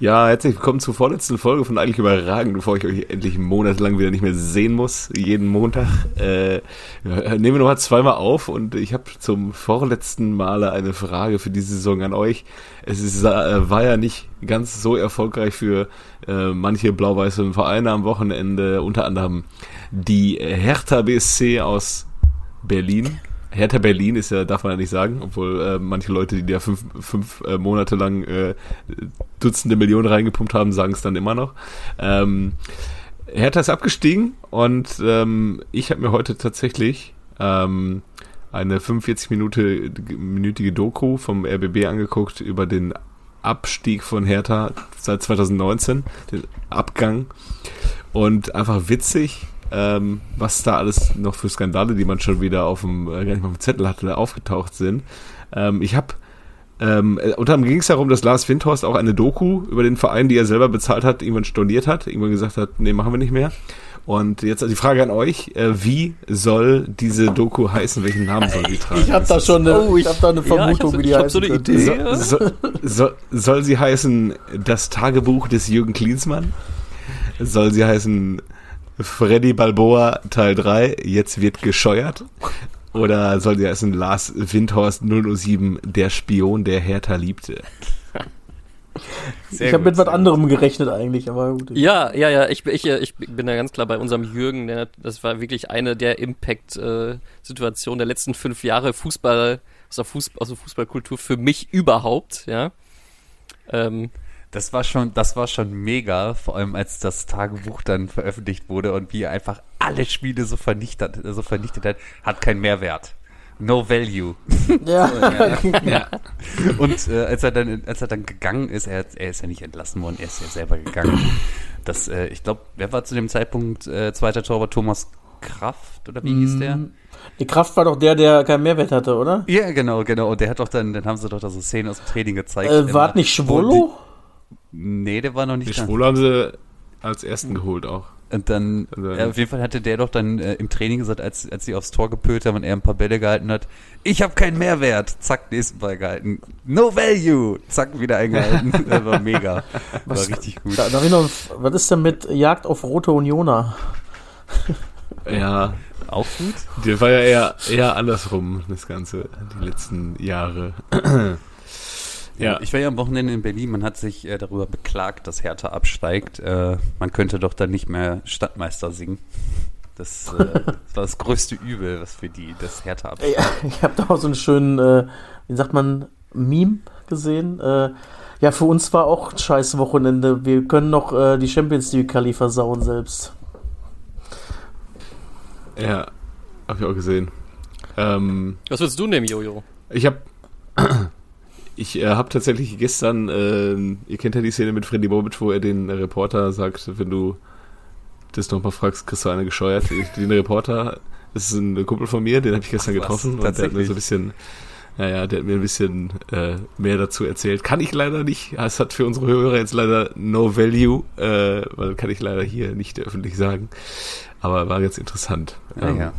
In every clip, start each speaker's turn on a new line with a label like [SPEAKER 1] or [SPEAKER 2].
[SPEAKER 1] Ja, herzlich willkommen zur vorletzten Folge von Eigentlich Überragend, bevor ich euch endlich monatelang wieder nicht mehr sehen muss, jeden Montag. Äh, nehmen wir nochmal zweimal auf und ich habe zum vorletzten Male eine Frage für diese Saison an euch. Es ist, äh, war ja nicht ganz so erfolgreich für äh, manche blau-weiße Vereine am Wochenende, unter anderem die Hertha BSC aus Berlin Hertha Berlin ist ja, darf man ja nicht sagen, obwohl äh, manche Leute, die ja fünf, fünf äh, Monate lang äh, Dutzende Millionen reingepumpt haben, sagen es dann immer noch. Ähm, Hertha ist abgestiegen und ähm, ich habe mir heute tatsächlich ähm, eine 45-minütige Doku vom RBB angeguckt über den Abstieg von Hertha seit 2019, den Abgang und einfach witzig, ähm, was da alles noch für Skandale, die man schon wieder auf dem, äh, gar nicht mal auf dem Zettel hatte, aufgetaucht sind. Ähm, ich habe ähm, äh, unter anderem ging es darum, dass Lars Windhorst auch eine Doku über den Verein, die er selber bezahlt hat, irgendwann storniert hat, irgendwann gesagt hat, nee, machen wir nicht mehr. Und jetzt die Frage an euch, äh, wie soll diese Doku heißen? Welchen Namen soll die tragen?
[SPEAKER 2] Ich habe da schon eine, oh, ich, ich hab da eine Vermutung, ja, wie die heißt. so eine Idee.
[SPEAKER 1] So, so, soll sie heißen Das Tagebuch des Jürgen Klinsmann? Soll sie heißen Freddy Balboa Teil 3, jetzt wird gescheuert. Oder soll die heißen Lars Windhorst 007, der Spion, der Hertha liebte?
[SPEAKER 2] Sehr ich habe mit was anderem gerechnet eigentlich, aber gut.
[SPEAKER 3] Ja, ja, ja, ich, ich, ich bin da ganz klar bei unserem Jürgen, der, das war wirklich eine der Impact-Situationen der letzten fünf Jahre Fußball, aus der, Fußball, aus der Fußballkultur für mich überhaupt, ja.
[SPEAKER 4] Ähm, das war schon, das war schon mega, vor allem als das Tagebuch dann veröffentlicht wurde und wie er einfach alle Spiele so vernichtet, so vernichtet hat, hat keinen Mehrwert. No value. Ja. so, ja, ja. Und äh, als er dann, als er dann gegangen ist, er, er ist ja nicht entlassen worden, er ist ja selber gegangen. Das, äh, ich glaube, wer war zu dem Zeitpunkt äh, zweiter Torwart? Thomas Kraft oder wie hieß der? Mm,
[SPEAKER 2] die Kraft war doch der, der keinen Mehrwert hatte, oder?
[SPEAKER 4] Ja, genau, genau. Und der hat doch dann, dann haben sie doch da so Szenen aus dem Training gezeigt.
[SPEAKER 2] Äh, war nicht Schwolo?
[SPEAKER 4] Nee, der war noch nicht
[SPEAKER 1] Die Schwule haben sie als ersten geholt auch.
[SPEAKER 4] Und dann, also, ja, auf jeden Fall hatte der doch dann äh, im Training gesagt, als, als sie aufs Tor gepölt haben und er ein paar Bälle gehalten hat, ich habe keinen Mehrwert. Zack, nächsten Ball gehalten. No value. Zack, wieder eingehalten. das war mega. Was, war richtig gut.
[SPEAKER 2] Da, da noch, was ist denn mit Jagd auf Rote Unioner?
[SPEAKER 1] ja. Auch gut? Der war ja eher, eher andersrum, das Ganze, die letzten Jahre.
[SPEAKER 4] Ja. Ich war ja am Wochenende in Berlin, man hat sich äh, darüber beklagt, dass Hertha absteigt. Äh, man könnte doch dann nicht mehr Stadtmeister singen. Das, äh, das war das größte Übel, was für die, das Hertha absteigt.
[SPEAKER 2] Ja, ich habe da auch so einen schönen, äh, wie sagt man, Meme gesehen. Äh, ja, für uns war auch ein scheiß Wochenende. Wir können noch äh, die Champions League Quali versauen selbst.
[SPEAKER 1] Ja, habe ich auch gesehen. Ähm,
[SPEAKER 3] Was willst du nehmen, Jojo?
[SPEAKER 1] Ich habe ich äh, habe tatsächlich gestern, äh, ihr kennt ja die Szene mit Freddy Bobic, wo er den Reporter sagt, wenn du das nochmal fragst, kriegst du eine gescheuert. den Reporter, das ist ein Kumpel von mir, den habe ich gestern Ach, getroffen und der hat mir so ein bisschen, naja, der hat mir ein bisschen äh, mehr dazu erzählt. Kann ich leider nicht. Es hat für unsere Hörer jetzt leider no value, äh, weil kann ich leider hier nicht öffentlich sagen. Aber war jetzt interessant.
[SPEAKER 4] Ja, ähm, ja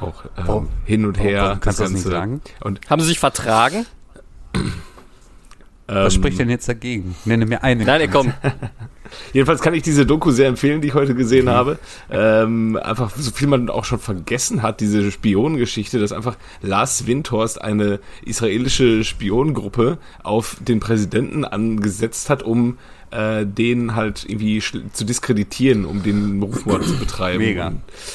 [SPEAKER 1] auch ähm, oh. hin und her.
[SPEAKER 4] Oh, kannst du das nicht sagen?
[SPEAKER 3] Und Haben sie sich vertragen?
[SPEAKER 4] Was ähm, spricht denn jetzt dagegen? Nenne mir einen.
[SPEAKER 3] Nein, komm.
[SPEAKER 1] Jedenfalls kann ich diese Doku sehr empfehlen, die ich heute gesehen habe. Ähm, einfach so viel man auch schon vergessen hat, diese Spionengeschichte, dass einfach Lars Windhorst eine israelische Spionengruppe auf den Präsidenten angesetzt hat, um äh, den halt irgendwie zu diskreditieren, um den Rufmord zu betreiben.
[SPEAKER 4] Mega.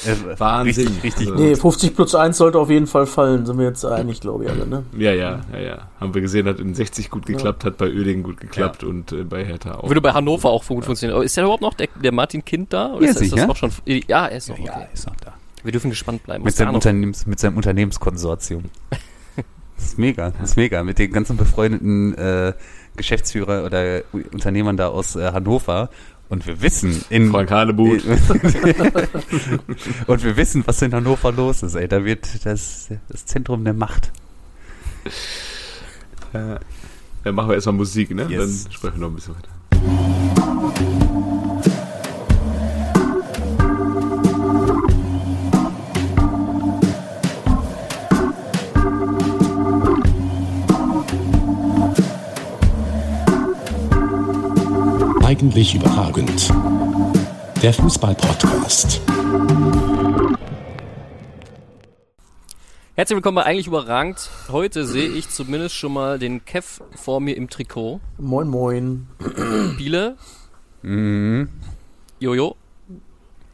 [SPEAKER 1] Äh, Wahnsinn. Richtig,
[SPEAKER 2] richtig also, Nee, 50 plus 1 sollte auf jeden Fall fallen, sind wir jetzt einig, glaube ich, alle, ne?
[SPEAKER 1] Ja, ja, ja, ja. Haben wir gesehen, hat in 60 gut geklappt, ja. hat bei Öding gut geklappt ja. und äh, bei Hertha auch.
[SPEAKER 3] Würde bei Hannover auch gut ja. funktionieren. Ist der überhaupt noch der, der Martin Kind da?
[SPEAKER 4] Oder
[SPEAKER 3] ist,
[SPEAKER 4] ist das
[SPEAKER 3] auch schon? Ja, er ist
[SPEAKER 4] noch. Ja, okay. ist noch da.
[SPEAKER 3] Wir dürfen gespannt bleiben.
[SPEAKER 4] Mit seinem, Unternehmens, mit seinem Unternehmenskonsortium. das ist mega, das ist mega. Mit den ganzen befreundeten äh, Geschäftsführer oder Unternehmern da aus äh, Hannover. Und wir wissen in
[SPEAKER 1] Frank Hanebut.
[SPEAKER 4] und wir wissen, was in Hannover los ist, ey. Da wird das, das Zentrum der Macht.
[SPEAKER 1] Äh, dann machen wir erstmal Musik, ne? Yes. Dann sprechen wir noch ein bisschen weiter.
[SPEAKER 5] Eigentlich überragend. Der Fußball-Podcast.
[SPEAKER 3] Herzlich willkommen bei Eigentlich überragend. Heute sehe ich zumindest schon mal den Kev vor mir im Trikot.
[SPEAKER 2] Moin, moin.
[SPEAKER 3] Biele,
[SPEAKER 4] Mhm.
[SPEAKER 3] Jojo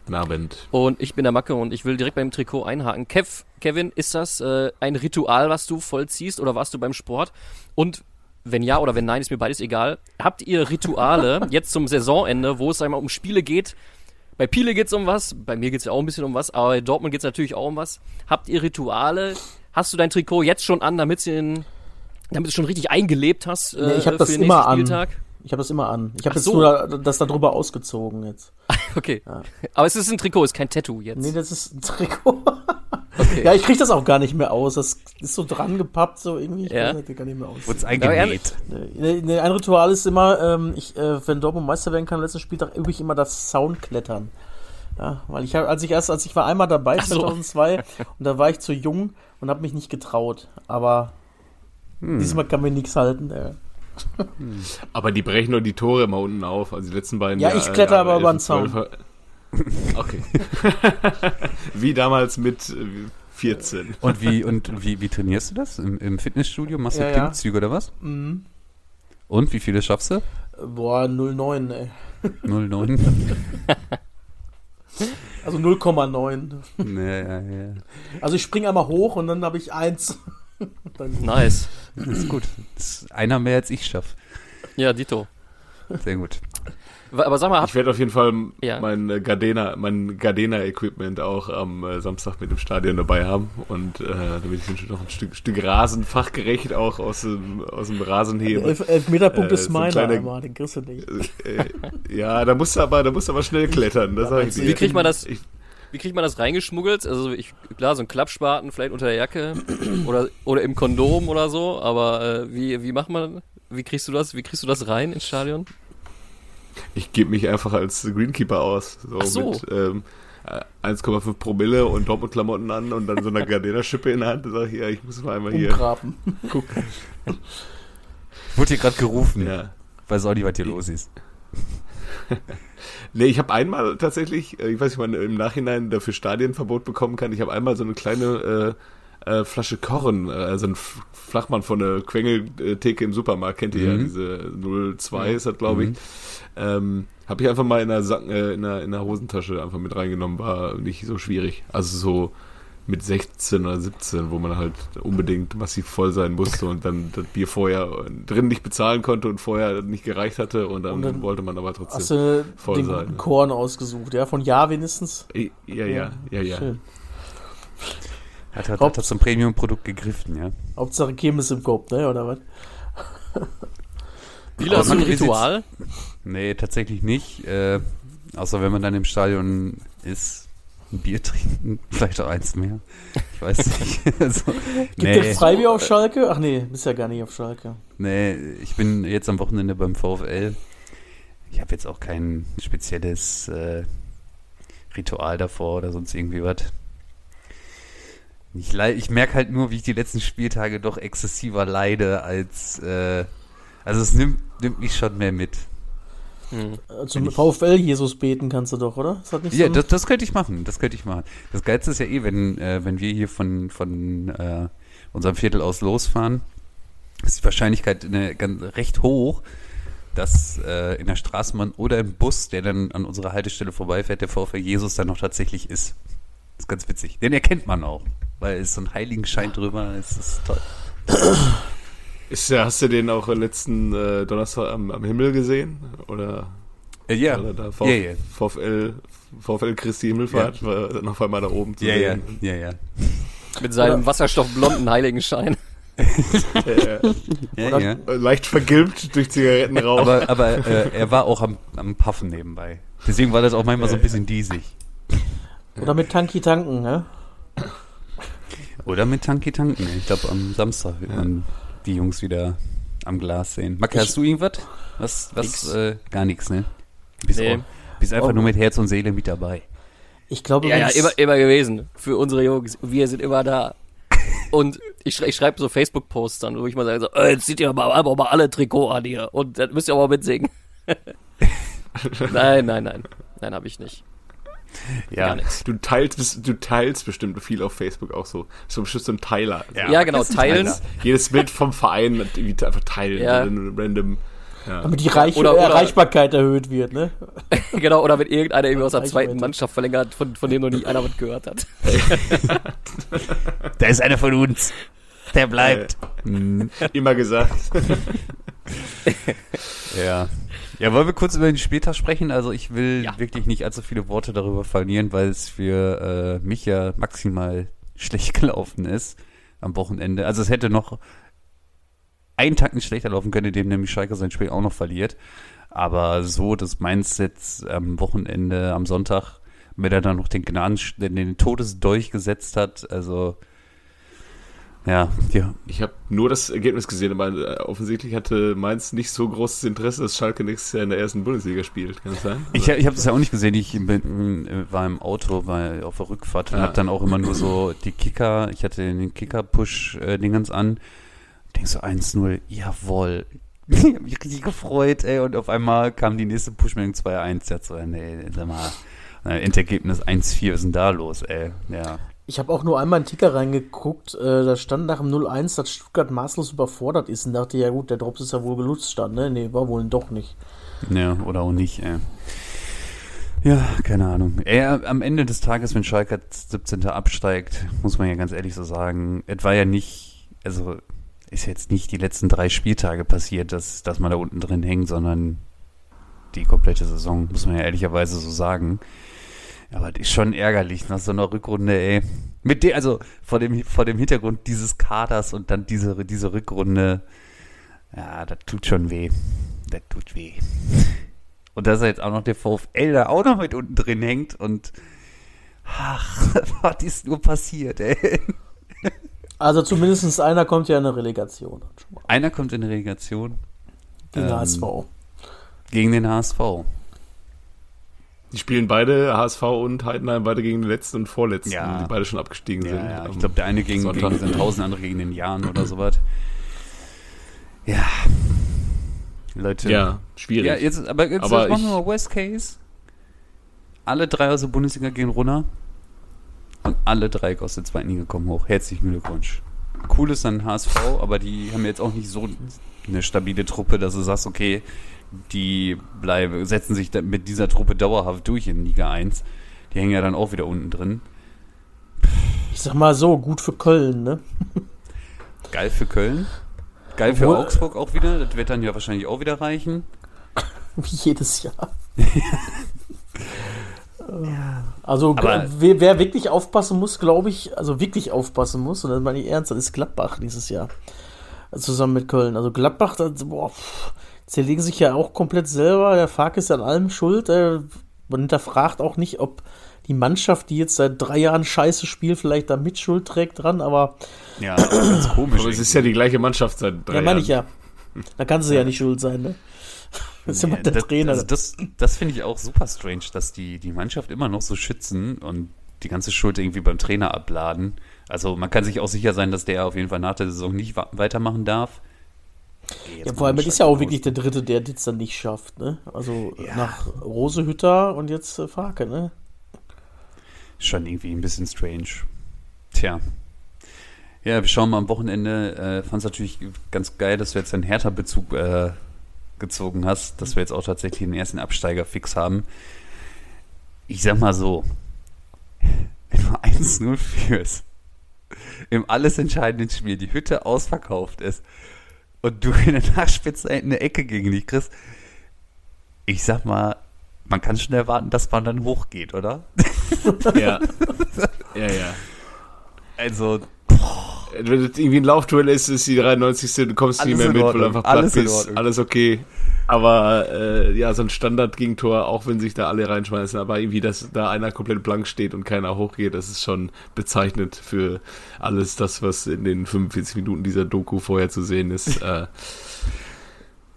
[SPEAKER 1] Guten Abend.
[SPEAKER 3] und ich bin der Macke und ich will direkt beim Trikot einhaken. Kev, Kevin, ist das äh, ein Ritual, was du vollziehst oder warst du beim Sport? Und wenn ja oder wenn nein, ist mir beides egal. Habt ihr Rituale jetzt zum Saisonende, wo es einmal um Spiele geht? Bei Piele geht's um was, bei mir geht's ja auch ein bisschen um was, aber bei Dortmund geht's natürlich auch um was. Habt ihr Rituale? Hast du dein Trikot jetzt schon an, damit du damit du schon richtig eingelebt hast äh,
[SPEAKER 2] Nee, ich hab
[SPEAKER 3] für
[SPEAKER 2] das
[SPEAKER 3] den
[SPEAKER 2] immer
[SPEAKER 3] nächsten
[SPEAKER 2] an. Ich habe das immer an. Ich habe jetzt
[SPEAKER 3] so.
[SPEAKER 2] nur da, das darüber ausgezogen jetzt.
[SPEAKER 3] Okay. Aber es ist ein Trikot, ist kein Tattoo jetzt.
[SPEAKER 2] Nee, das ist ein Trikot.
[SPEAKER 3] okay.
[SPEAKER 2] ja, ich krieg das auch gar nicht mehr aus. Das ist so dran gepappt, so irgendwie. Ich
[SPEAKER 3] Ja.
[SPEAKER 2] weiß nicht, gar nicht mehr aus.
[SPEAKER 4] Wurd's
[SPEAKER 3] Aber
[SPEAKER 4] eingenäht.
[SPEAKER 2] Nee, nee, ein Ritual ist immer, ähm, ich, äh, wenn Dortmund Meister werden kann, letzten Spieltag übe ich immer das Soundklettern. Ja, weil ich habe, als ich erst, als ich war einmal dabei,
[SPEAKER 3] Ach so.
[SPEAKER 2] 2002, und da war ich zu jung und habe mich nicht getraut. Aber
[SPEAKER 3] Hm.
[SPEAKER 2] diesmal kann mir nichts halten. Äh.
[SPEAKER 1] Aber die brechen nur die Tore immer unten auf. Also die letzten beiden
[SPEAKER 2] Ja,
[SPEAKER 1] Jahre-
[SPEAKER 2] ich kletter aber
[SPEAKER 1] Jahre
[SPEAKER 2] über den
[SPEAKER 1] 11, 12. Okay. Wie damals mit äh, 14.
[SPEAKER 4] Und wie und wie, wie trainierst du das? Im, im Fitnessstudio? Machst du
[SPEAKER 2] Ja, ja.
[SPEAKER 4] Klimmzüge oder was?
[SPEAKER 2] Mhm.
[SPEAKER 4] Und wie viele schaffst du?
[SPEAKER 2] Boah, 09, ey.
[SPEAKER 4] 09.
[SPEAKER 2] Also 0,9.
[SPEAKER 4] ja, ja, ja.
[SPEAKER 2] Also ich springe einmal hoch und dann habe ich eins. dann,
[SPEAKER 3] Nice.
[SPEAKER 4] Das ist gut. Das ist einer mehr als ich schaff.
[SPEAKER 3] Ja, Dito.
[SPEAKER 4] Sehr gut.
[SPEAKER 3] Aber sag mal,
[SPEAKER 1] Ich werde auf jeden Fall
[SPEAKER 3] Ja.
[SPEAKER 1] mein äh, Gardena, mein Gardena-Equipment auch am äh, Samstag mit dem Stadion dabei haben. Und äh, damit ich noch ein Stück, Stück Rasen fachgerecht auch aus dem, aus dem Rasen hebe.
[SPEAKER 2] elf, elf Meterpunkt
[SPEAKER 1] Äh,
[SPEAKER 2] ist
[SPEAKER 1] so ein
[SPEAKER 2] meiner
[SPEAKER 1] kleiner-
[SPEAKER 2] einmal, den kriegst du nicht.
[SPEAKER 1] äh, ja, da musst du aber, da musst du aber schnell klettern. Das sag ich dir.
[SPEAKER 3] Wie kriegt man das-
[SPEAKER 1] Ich,
[SPEAKER 3] wie kriegt man das reingeschmuggelt? Also ich, klar, so ein Klappspaten vielleicht unter der Jacke oder, oder im Kondom oder so, aber äh, wie, wie macht man, wie kriegst du das, wie kriegst du das rein ins Stadion?
[SPEAKER 1] Ich gebe mich einfach als Greenkeeper aus. So,
[SPEAKER 3] Ach so.
[SPEAKER 1] mit ähm, äh, 1,5 Promille und Dortmund-Klamotten an und dann so eine Gardena-Schippe in der Hand. Da sag ich, ja, ich muss mal einmal hier
[SPEAKER 2] Umgraben.
[SPEAKER 1] gucken.
[SPEAKER 4] Wurde hier gerade gerufen.
[SPEAKER 1] Ja.
[SPEAKER 4] Weiß auch nicht, was hier los ist.
[SPEAKER 1] Nee, ich habe einmal tatsächlich, äh, ich weiß nicht, ob man im Nachhinein dafür Stadienverbot bekommen kann. Ich habe einmal so eine kleine äh, äh, Flasche Kochen, äh, also ein Flachmann von der Quengeltheke im Supermarkt, kennt ihr ja,
[SPEAKER 4] Mhm.
[SPEAKER 1] diese 02 ist das, glaube ich. Ähm, habe ich einfach mal in der, Sack, äh, in, der, in der Hosentasche einfach mit reingenommen, war nicht so schwierig. Also so mit 16 oder 17, wo man halt unbedingt massiv voll sein musste und dann das Bier vorher drin nicht bezahlen konnte und vorher nicht gereicht hatte und dann,
[SPEAKER 2] Und dann
[SPEAKER 1] wollte man aber trotzdem.
[SPEAKER 2] Hast du
[SPEAKER 1] voll
[SPEAKER 2] den
[SPEAKER 1] sein,
[SPEAKER 2] guten
[SPEAKER 1] ja.
[SPEAKER 2] Korn ausgesucht, ja? Von Ja wenigstens?
[SPEAKER 1] Ja, ja, ja, ja.
[SPEAKER 2] Schön.
[SPEAKER 4] Hat, hat,
[SPEAKER 2] Haupt-
[SPEAKER 4] hat zum Premium-Produkt gegriffen, ja.
[SPEAKER 2] Hauptsache Kirmes im Kopf, ne? Oder was?
[SPEAKER 3] Wie du ein Ritual?
[SPEAKER 4] Nee, tatsächlich nicht. Äh, außer wenn man dann im Stadion ist, ein Bier trinken, vielleicht auch eins mehr. Ich weiß nicht. also,
[SPEAKER 2] Gibt
[SPEAKER 4] nee,
[SPEAKER 2] der Freibier auf Schalke? Ach nee, bist ja gar nicht auf Schalke.
[SPEAKER 4] nee, ich bin jetzt am Wochenende beim VfL. Ich habe jetzt auch kein spezielles äh, Ritual davor oder sonst irgendwie was. Ich, ich merke halt nur, wie ich die letzten Spieltage doch exzessiver leide als. Äh, also es nimmt, nimmt mich schon mehr mit.
[SPEAKER 3] Hm.
[SPEAKER 2] Zum VfL Jesus beten kannst du doch, oder? Das nicht
[SPEAKER 4] Ja,
[SPEAKER 2] so
[SPEAKER 4] das, das könnte ich machen. Das könnte ich machen. Das Geilste ist ja eh, wenn, äh, wenn wir hier von, von äh, unserem Viertel aus losfahren, ist die Wahrscheinlichkeit eine, ganz, recht hoch, dass äh, in der Straßenbahn oder im Bus, der dann an unserer Haltestelle vorbeifährt, der VfL Jesus dann noch tatsächlich ist. Das ist ganz witzig. Den erkennt man auch, weil es so ein Heiligenschein drüber ist. Das ist toll.
[SPEAKER 1] Ist, ja- hast du den auch letzten äh, Donnerstag am, am Himmel gesehen? Oder,
[SPEAKER 4] Äh, ja,
[SPEAKER 1] oder da
[SPEAKER 4] ja,
[SPEAKER 1] VfL,
[SPEAKER 4] ja.
[SPEAKER 1] VfL, VfL Christi Himmelfahrt war dann auf einmal da oben zu
[SPEAKER 4] Ja, ja,
[SPEAKER 1] sehen.
[SPEAKER 4] ja, ja.
[SPEAKER 3] Mit seinem wasserstoffblonden Heiligenschein.
[SPEAKER 4] Ja, ja.
[SPEAKER 1] leicht vergilbt durch Zigarettenrauch.
[SPEAKER 4] Aber, aber äh, er war auch am, am Puffen nebenbei. Deswegen war das auch manchmal so ein bisschen diesig.
[SPEAKER 2] Oder mit Tanki tanken, ne?
[SPEAKER 4] Oder mit Tanki tanken. Ich glaube, am Samstag wird man die Jungs wieder am Glas sehen. Macke, hast du irgendwas? Was, was,
[SPEAKER 3] Nix.
[SPEAKER 4] äh, gar nichts, ne? Bist,
[SPEAKER 3] Nee.
[SPEAKER 4] auch, bist einfach
[SPEAKER 2] Oh.
[SPEAKER 4] nur mit Herz und Seele mit dabei.
[SPEAKER 2] Ich glaube,
[SPEAKER 3] Ja, ja, immer, immer gewesen. Für unsere Jungs. Wir sind immer da. Und ich, schrei- ich schreibe so Facebook-Posts dann, wo ich mal sage, so, äh, jetzt zieht ihr mal, aber mal alle Trikot an hier. Und dann müsst ihr aber mitsingen. Nein, nein, nein. Nein, habe ich nicht.
[SPEAKER 4] Ja,
[SPEAKER 3] Gar nichts.
[SPEAKER 1] Du teilst, du teilst bestimmt viel auf Facebook auch so. So bestimmt so ein Teiler.
[SPEAKER 4] Ja.
[SPEAKER 3] Ja, genau, teilen.
[SPEAKER 4] Teiler.
[SPEAKER 1] Jedes Bild vom Verein einfach teilen.
[SPEAKER 3] Ja.
[SPEAKER 1] Random. Ja.
[SPEAKER 2] Damit die Reich
[SPEAKER 3] Oder- oder-
[SPEAKER 2] Erreichbarkeit erhöht wird, ne?
[SPEAKER 3] genau, oder wenn irgendeiner irgendwie aus der zweiten Mannschaft verlängert, von, von dem noch nie einer was gehört hat.
[SPEAKER 4] da ist einer von uns. Der bleibt.
[SPEAKER 1] Immer gesagt.
[SPEAKER 4] Ja. Ja, wollen wir kurz über den Spieltag sprechen? Also ich will
[SPEAKER 3] Ja.
[SPEAKER 4] wirklich nicht allzu viele Worte darüber verlieren, weil es für äh, mich ja maximal schlecht gelaufen ist am Wochenende. Also es hätte noch einen Tag nicht schlechter laufen können, indem nämlich Schalke sein Spiel auch noch verliert. Aber so, dass Mainz jetzt am Wochenende, am Sonntag, mir dann noch den Gnaden, den, den Todesdolch gesetzt hat, also ja, ja,
[SPEAKER 1] Ich habe nur das Ergebnis gesehen, aber äh, offensichtlich hatte Mainz nicht so großes Interesse, dass Schalke nächstes Jahr in der ersten Bundesliga spielt. Kann das sein?
[SPEAKER 4] Ich, ich habe das ja auch nicht gesehen. Ich bin, äh, war im Auto, war auf der Rückfahrt und
[SPEAKER 1] Ah.
[SPEAKER 4] habe dann auch immer nur so die Kicker, ich hatte den Kicker-Push-Dingens an. Denk so 1-0, jawohl. Ich hab mich richtig gefreut, ey. Und auf einmal kam die nächste Push-Meldung 2-1. Ja, so, nee, sag mal, äh, Endergebnis 1-4, was ist denn da los, ey? Ja.
[SPEAKER 2] Ich habe auch nur einmal einen Ticker reingeguckt, äh, da stand nach dem 0-1, dass Stuttgart maßlos überfordert ist und dachte, ja gut, der Drops ist ja wohl gelutscht stand, ne? Nee, war wohl doch nicht.
[SPEAKER 4] Ja, oder auch nicht, ey. Ja, keine Ahnung. Ey, am Ende des Tages, wenn Schalke als 17. absteigt, muss man ja ganz ehrlich so sagen, es war ja nicht, also ist jetzt nicht die letzten drei Spieltage passiert, dass, dass man da unten drin hängt, sondern die komplette Saison, muss man ja ehrlicherweise so sagen. Aber das ist schon ärgerlich nach so einer Rückrunde, ey. Mit der, also vor dem, vor dem Hintergrund dieses Kaders und dann diese, diese Rückrunde, ja, das tut schon weh. Das tut weh. Und dass er jetzt auch noch der VfL da auch noch mit unten drin hängt und ach, was ist nur passiert, ey?
[SPEAKER 2] Also zumindest einer kommt ja in eine Relegation.
[SPEAKER 4] Einer kommt in die Relegation
[SPEAKER 2] Gegen
[SPEAKER 4] Ähm,
[SPEAKER 2] HSV.
[SPEAKER 4] gegen den HSV.
[SPEAKER 1] Die spielen beide, HSV und Heidenheim, beide gegen den letzten und vorletzten,
[SPEAKER 4] Ja.
[SPEAKER 1] die beide schon abgestiegen
[SPEAKER 4] Ja,
[SPEAKER 1] sind.
[SPEAKER 4] ja, ich glaube, der eine gegen,
[SPEAKER 1] Sonntag.
[SPEAKER 4] gegen Sandhausen, der andere gegen den Jahren oder sowas. Ja. Leute.
[SPEAKER 1] ja, schwierig.
[SPEAKER 4] Ja, jetzt, aber jetzt
[SPEAKER 1] Aber
[SPEAKER 4] machen wir mal Worst Case. Alle drei aus der Bundesliga gehen runter. Und alle drei aus der zweiten Liga kommen hoch. Herzlichen Glückwunsch. Cool ist dann HSV, aber die haben jetzt auch nicht so eine stabile Truppe, dass du sagst, okay, die bleiben, setzen sich mit dieser Truppe dauerhaft durch in Liga 1. Die hängen ja dann auch wieder unten drin.
[SPEAKER 2] Ich sag mal so, gut für Köln, ne?
[SPEAKER 4] Geil für Köln. Geil für
[SPEAKER 2] Obwohl-
[SPEAKER 4] Augsburg auch wieder. Das wird dann ja wahrscheinlich auch wieder reichen.
[SPEAKER 2] Wie jedes Jahr. Also
[SPEAKER 4] Aber-
[SPEAKER 2] wer, wer wirklich aufpassen muss, glaube ich, also wirklich aufpassen muss, und das meine ich ernst, das ist Gladbach dieses Jahr. Zusammen mit Köln. Also Gladbach, das, boah, pff, zerlegen sich ja auch komplett selber. Der Fark ist an allem schuld. Äh, man hinterfragt auch nicht, ob die Mannschaft, die jetzt seit drei Jahren scheiße spielt, vielleicht da Mitschuld trägt dran, aber
[SPEAKER 4] Ja, ganz komisch.
[SPEAKER 1] Aber es ist ja die gleiche Mannschaft seit drei
[SPEAKER 2] ja, meine ich
[SPEAKER 1] Jahren.
[SPEAKER 2] ja. Da kann sie ja nicht schuld sein, ne? Das ist immer der
[SPEAKER 4] das,
[SPEAKER 2] Trainer.
[SPEAKER 4] Also das das finde ich auch super strange, dass die, die Mannschaft immer noch so schützen und die ganze Schuld irgendwie beim Trainer abladen. Also man kann sich auch sicher sein, dass der auf jeden Fall nach der Saison nicht wa- weitermachen darf.
[SPEAKER 2] Ja, vor allem, das ist ja auch wirklich der Dritte, der das dann nicht schafft, ne? Also
[SPEAKER 4] Ja.
[SPEAKER 2] nach Rosehütter und jetzt äh, Farke, ne?
[SPEAKER 4] Schon irgendwie ein bisschen strange. Tja. Ja, wir schauen mal am Wochenende. Äh, Fand es natürlich ganz geil, dass du jetzt einen Hertha-Bezug äh, gezogen hast, dass wir jetzt auch tatsächlich den ersten Absteiger fix haben. Ich sag mal so, wenn du 1-0 führst, im alles entscheidenden Spiel, die Hütte ausverkauft ist und du in der Nachspitze eine Ecke gegen dich kriegst, ich sag mal, man kann schon erwarten, dass man dann hochgeht, oder?
[SPEAKER 1] Ja. ja, ja.
[SPEAKER 4] Also,
[SPEAKER 1] Wenn das irgendwie ein Laufduell ist, ist die 93. Du kommst
[SPEAKER 4] Alles
[SPEAKER 1] nicht mehr mit, weil du
[SPEAKER 4] Ordnung.
[SPEAKER 1] einfach platt
[SPEAKER 4] Alles in
[SPEAKER 1] bist.
[SPEAKER 4] Ordnung.
[SPEAKER 1] Alles okay. Aber äh, ja, so ein Standard-Gegentor, auch wenn sich da alle reinschmeißen, aber irgendwie, dass da einer komplett blank steht und keiner hochgeht, das ist schon bezeichnend für alles das, was in den 45 Minuten dieser Doku vorher zu sehen ist. äh,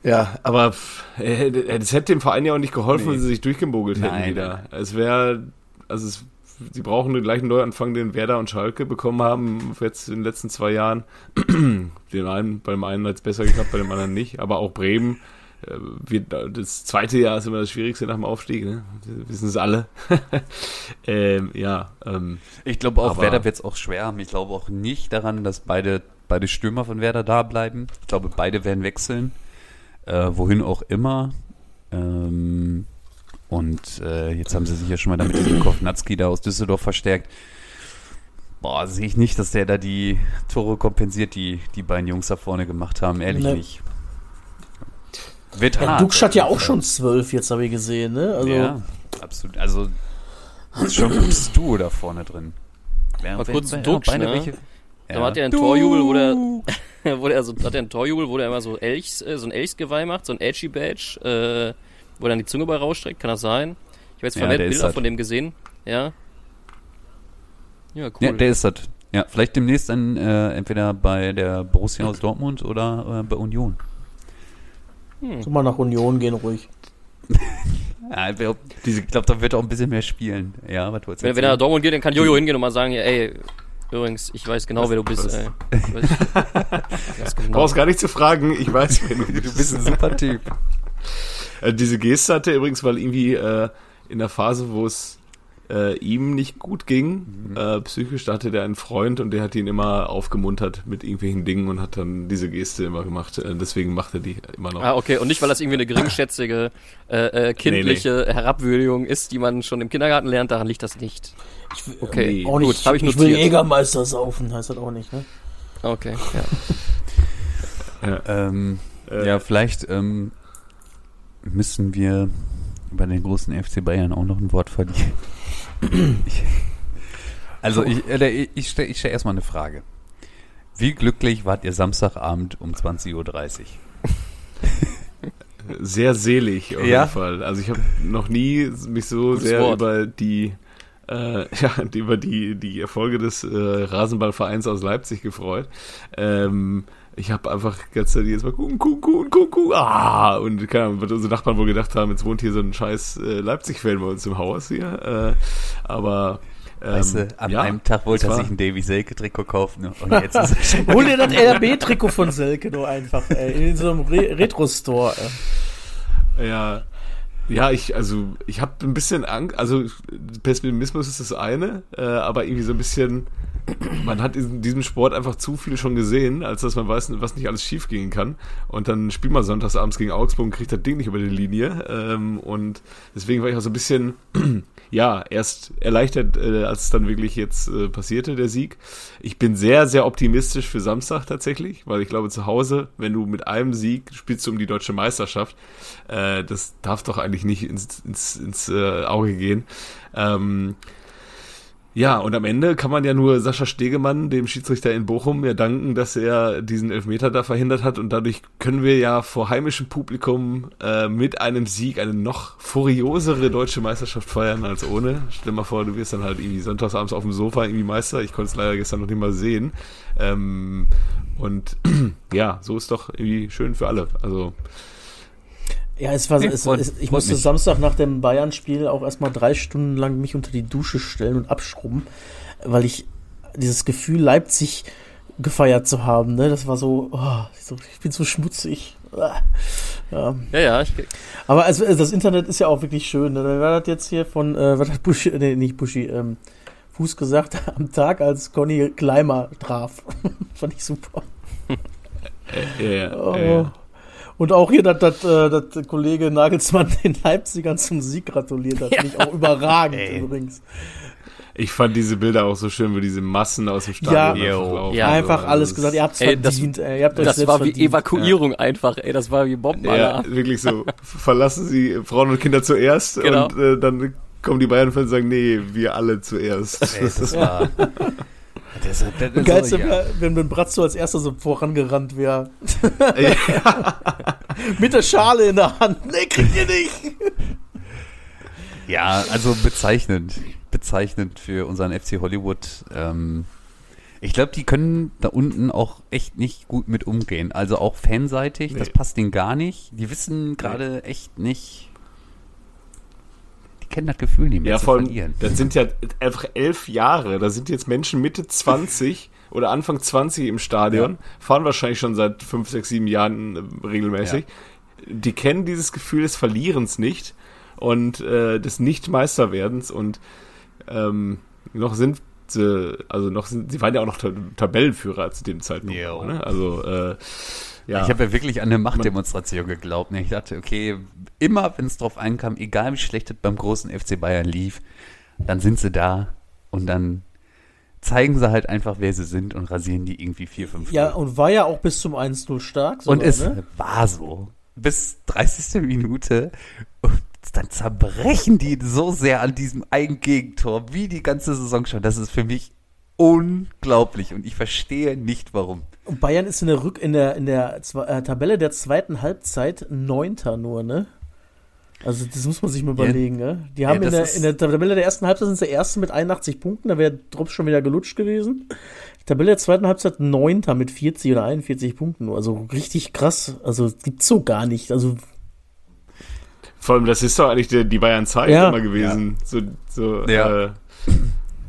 [SPEAKER 1] ja, aber äh, das hätte dem Verein ja auch nicht geholfen,
[SPEAKER 4] Nee.
[SPEAKER 1] wenn sie sich durchgemogelt hätten wieder. Es wäre, also es, sie brauchen den gleichen Neuanfang, den Werder und Schalke bekommen haben jetzt in den letzten zwei Jahren. den einen, beim einen hat es besser geklappt, bei dem anderen nicht. Aber auch Bremen, äh, wird, das zweite Jahr ist immer das Schwierigste nach dem Aufstieg, ne? wissen es alle. ähm, ja. Ähm,
[SPEAKER 4] ich glaube auch,
[SPEAKER 1] aber-
[SPEAKER 4] Werder wird es auch schwer haben. Ich glaube auch nicht daran, dass beide, beide Stürmer von Werder da bleiben. Ich glaube, beide werden wechseln. Äh, wohin auch immer. Ähm, und äh, jetzt haben sie sich ja schon mal damit diesen Kovnatski da aus Düsseldorf verstärkt. Boah, sehe ich nicht, dass der da die Tore kompensiert, die die beiden Jungs da vorne gemacht haben. Ehrlich
[SPEAKER 2] Ne.
[SPEAKER 4] nicht. Wird
[SPEAKER 2] Ja,
[SPEAKER 4] hart.
[SPEAKER 2] Dux hat ja
[SPEAKER 4] auf
[SPEAKER 2] auch schon zwölf, jetzt habe ich gesehen, ne? Also,
[SPEAKER 4] ja, absolut. Also, ist schon ein gutes Duo da vorne drin. Wer,
[SPEAKER 3] Mal kurz
[SPEAKER 4] wer-
[SPEAKER 3] Dux,
[SPEAKER 4] beide
[SPEAKER 3] ne?
[SPEAKER 4] welche-
[SPEAKER 3] Da hat er einen Torjubel, wo der, wo der, so, hat er einen Torjubel, wo der immer so Elchs, äh, so ein Elchsgeweih macht, so ein Elchi Badge, äh, wo dann die Zunge bei rausstreckt, kann das sein? Ich habe jetzt
[SPEAKER 4] Ja,
[SPEAKER 3] vermehrt
[SPEAKER 4] ist
[SPEAKER 3] Bilder
[SPEAKER 4] halt-
[SPEAKER 3] von dem gesehen. Ja. Ja, cool.
[SPEAKER 4] Ja, der ist das. Ja, vielleicht demnächst dann äh, entweder bei der Borussia aus Dortmund oder äh, bei Union.
[SPEAKER 2] soll mal nach Union gehen, ruhig.
[SPEAKER 4] Ja, ich glaube, da wird er auch ein bisschen mehr spielen. Ja, was wolltest du
[SPEAKER 3] wenn, wenn er nach? Dortmund geht, dann kann Jojo hingehen und mal sagen, ja, ey, übrigens, ich weiß genau, wer du bist,
[SPEAKER 1] was?
[SPEAKER 3] ey. Weiß genau.
[SPEAKER 1] Brauchst gar nicht zu fragen, ich weiß, wer du
[SPEAKER 4] Du
[SPEAKER 1] bist.
[SPEAKER 4] bist ein super Typ.
[SPEAKER 1] Äh, diese Geste hatte er übrigens, weil irgendwie äh, in der Phase, wo es äh, ihm nicht gut ging, äh, psychisch, da hatte der einen Freund und der hat ihn immer aufgemuntert mit irgendwelchen Dingen und hat dann diese Geste immer gemacht. Äh, deswegen macht er die immer noch.
[SPEAKER 3] Ah, okay, und nicht, weil das irgendwie eine geringschätzige, äh, äh, kindliche Herabwürdigung ist, die man schon im Kindergarten lernt, daran liegt das nicht. Okay,
[SPEAKER 1] Nee.
[SPEAKER 2] Auch nicht,
[SPEAKER 3] gut, habe ich
[SPEAKER 2] ich will
[SPEAKER 3] notiert.
[SPEAKER 2] Jägermeister saufen, heißt das auch nicht, ne?
[SPEAKER 3] Okay, ja.
[SPEAKER 4] Ähm,
[SPEAKER 1] Äh,
[SPEAKER 4] ja, vielleicht ähm, müssen wir bei den großen FC Bayern auch noch ein Wort verlieren. ich, also ich, äh, ich, ich stelle stell erstmal eine Frage. Wie glücklich wart ihr Samstagabend um 20.30 Uhr?
[SPEAKER 1] Sehr selig auf
[SPEAKER 4] Ja?
[SPEAKER 1] jeden Fall. Also ich habe noch nie mich so
[SPEAKER 3] Gutes
[SPEAKER 1] sehr
[SPEAKER 3] Wort.
[SPEAKER 1] über die äh, ja, über die, die Erfolge des äh, Rasenballvereins aus Leipzig gefreut. Ähm, ich habe einfach ganz jetzt mal gucken, gucken, gucken, gucken, ah, und keine Ahnung, was unsere Nachbarn wohl gedacht haben, jetzt wohnt hier so ein scheiß äh, Leipzig-Fan bei uns im Haus hier. Äh, aber ähm,
[SPEAKER 4] Weißt du, an
[SPEAKER 1] ja,
[SPEAKER 4] einem Tag wollte er sich ein Davy Selke-Trikot kaufen ne? und jetzt ist er
[SPEAKER 2] Hol dir das RB-Trikot von Selke nur einfach, ey, in so einem Re Retro-Store.
[SPEAKER 1] Ja. Ja, ich, also, ich habe ein bisschen Angst, also Pessimismus ist das eine, äh, aber irgendwie so ein bisschen, man hat in diesem Sport einfach zu viel schon gesehen, als dass man weiß, was nicht alles schief gehen kann. Und dann spielt man sonntags abends gegen Augsburg und kriegt das Ding nicht über die Linie. Ähm, und deswegen war ich auch so ein bisschen, ja, erst erleichtert, äh, als es dann wirklich jetzt äh, passierte, der Sieg. Ich bin sehr, sehr optimistisch für Samstag tatsächlich, weil ich glaube, zu Hause, wenn du mit einem Sieg spielst um die deutsche Meisterschaft, äh, das darf doch eigentlich nicht ins, ins, ins äh, Auge gehen. Ähm, ja, und am Ende kann man ja nur Sascha Stegemann, dem Schiedsrichter in Bochum, ja danken, dass er diesen Elfmeter da verhindert hat. Und dadurch können wir ja vor heimischem Publikum äh, mit einem Sieg eine noch furiosere deutsche Meisterschaft feiern als ohne. Stell mal vor, du wirst dann halt irgendwie sonntagsabends auf dem Sofa irgendwie Meister. Ich konnte es leider gestern noch nicht mal sehen. Ähm, und ja, so ist doch irgendwie schön für alle. Also
[SPEAKER 2] Ja, es war,
[SPEAKER 4] Nee,
[SPEAKER 2] es, es, ich musste
[SPEAKER 4] mich.
[SPEAKER 2] Samstag nach dem Bayern-Spiel auch erstmal drei Stunden lang mich unter die Dusche stellen und abschrubben, weil ich dieses Gefühl Leipzig gefeiert zu haben, ne, das war so, oh, ich bin so schmutzig. Ah. Ja.
[SPEAKER 3] Ja, ja, ich,
[SPEAKER 2] Aber also, also das Internet ist ja auch wirklich schön. Ne? Da war das jetzt hier von, äh, was hat Buschi, nee, nicht Buschi, ähm, Fuß gesagt, am Tag, als Conny Kleimer traf. Fand ich super.
[SPEAKER 1] äh, äh,
[SPEAKER 2] Oh.
[SPEAKER 1] äh,
[SPEAKER 2] Und auch hier, dass dass, äh, dass Kollege Nagelsmann den Leipzigern zum Sieg gratuliert hat. Finde ich auch überragend
[SPEAKER 4] Ey.
[SPEAKER 2] übrigens.
[SPEAKER 1] ich fand diese Bilder auch so schön, wo diese Massen aus dem Stadion
[SPEAKER 2] Ja.
[SPEAKER 1] laufen.
[SPEAKER 3] Ja.
[SPEAKER 2] Einfach
[SPEAKER 1] Also,
[SPEAKER 2] alles
[SPEAKER 1] das-
[SPEAKER 2] gesagt, ihr habt's
[SPEAKER 3] Ey, das-
[SPEAKER 2] verdient. ey, ihr habt euch
[SPEAKER 3] das war wie
[SPEAKER 2] verdient.
[SPEAKER 3] Evakuierung einfach, ey, das war wie
[SPEAKER 1] Ja,
[SPEAKER 3] Bombenalarm.
[SPEAKER 1] wirklich so. Verlassen Sie Frauen und Kinder zuerst
[SPEAKER 3] Genau.
[SPEAKER 1] und äh, dann kommen die Bayern-Fans und sagen, nee, wir alle zuerst.
[SPEAKER 4] Ey, das war. Das, das, das,
[SPEAKER 2] geilste
[SPEAKER 4] ja.
[SPEAKER 2] wäre, wenn wenn Bratzo als erster so vorangerannt wäre.
[SPEAKER 1] ja.
[SPEAKER 2] Mit der Schale in der Hand. Nee, kriegt ihr nicht.
[SPEAKER 4] Ja, also bezeichnend. Bezeichnend für unseren FC Hollywood. Ähm, ich glaube, die können da unten auch echt nicht gut mit umgehen. Also auch fanseitig, das
[SPEAKER 1] Nee.
[SPEAKER 4] passt denen gar nicht. Die wissen gerade echt nicht. Die kennen das Gefühl nicht mehr
[SPEAKER 1] Ja,
[SPEAKER 4] zu
[SPEAKER 1] vor allem,
[SPEAKER 4] verlieren.
[SPEAKER 1] das sind ja einfach elf Jahre. Da sind jetzt Menschen Mitte 20 oder Anfang 20 im Stadion, fahren wahrscheinlich schon seit fünf, sechs, sieben Jahren äh, regelmäßig. die kennen dieses Gefühl des Verlierens nicht und äh, des Nicht-Meisterwerdens und ähm, noch sind sie, also noch sind, sie waren ja auch noch Tabellenführer zu dem Zeitpunkt. Ne? Also äh, ja.
[SPEAKER 4] Ich habe ja wirklich an eine Machtdemonstration geglaubt. Ne? Ich dachte, okay, immer wenn es drauf einkam, egal wie schlecht es beim großen FC Bayern lief, dann sind sie da und dann zeigen sie halt einfach, wer sie sind und rasieren die irgendwie 4, 5
[SPEAKER 2] Ja, und war ja auch bis zum 1-0 stark.
[SPEAKER 4] Und
[SPEAKER 2] sogar,
[SPEAKER 4] es
[SPEAKER 2] ne?
[SPEAKER 4] war so. Bis 30. Minute. Und dann zerbrechen die so sehr an diesem Eigengegentor, wie die ganze Saison schon. Das ist für mich unglaublich. Und ich verstehe nicht, warum.
[SPEAKER 2] Und Bayern ist in der Rück in der in der Zwe- äh, Tabelle der zweiten Halbzeit Neunter nur, ne? Also das muss man sich mal
[SPEAKER 4] Ja.
[SPEAKER 2] überlegen, ne? Die haben
[SPEAKER 4] Ja,
[SPEAKER 2] in, der, in der Tabelle der ersten Halbzeit sind sie Erste mit 81 Punkten, da wäre Drops schon wieder gelutscht gewesen. Die Tabelle der zweiten Halbzeit Neunter mit 40 oder 41 Punkten nur, also richtig krass. Also gibt's so gar nicht. Also
[SPEAKER 1] Vor allem, das ist doch eigentlich die, die Bayern-Zeit
[SPEAKER 2] Ja.
[SPEAKER 1] immer gewesen. So, so,
[SPEAKER 4] Ja.
[SPEAKER 1] äh,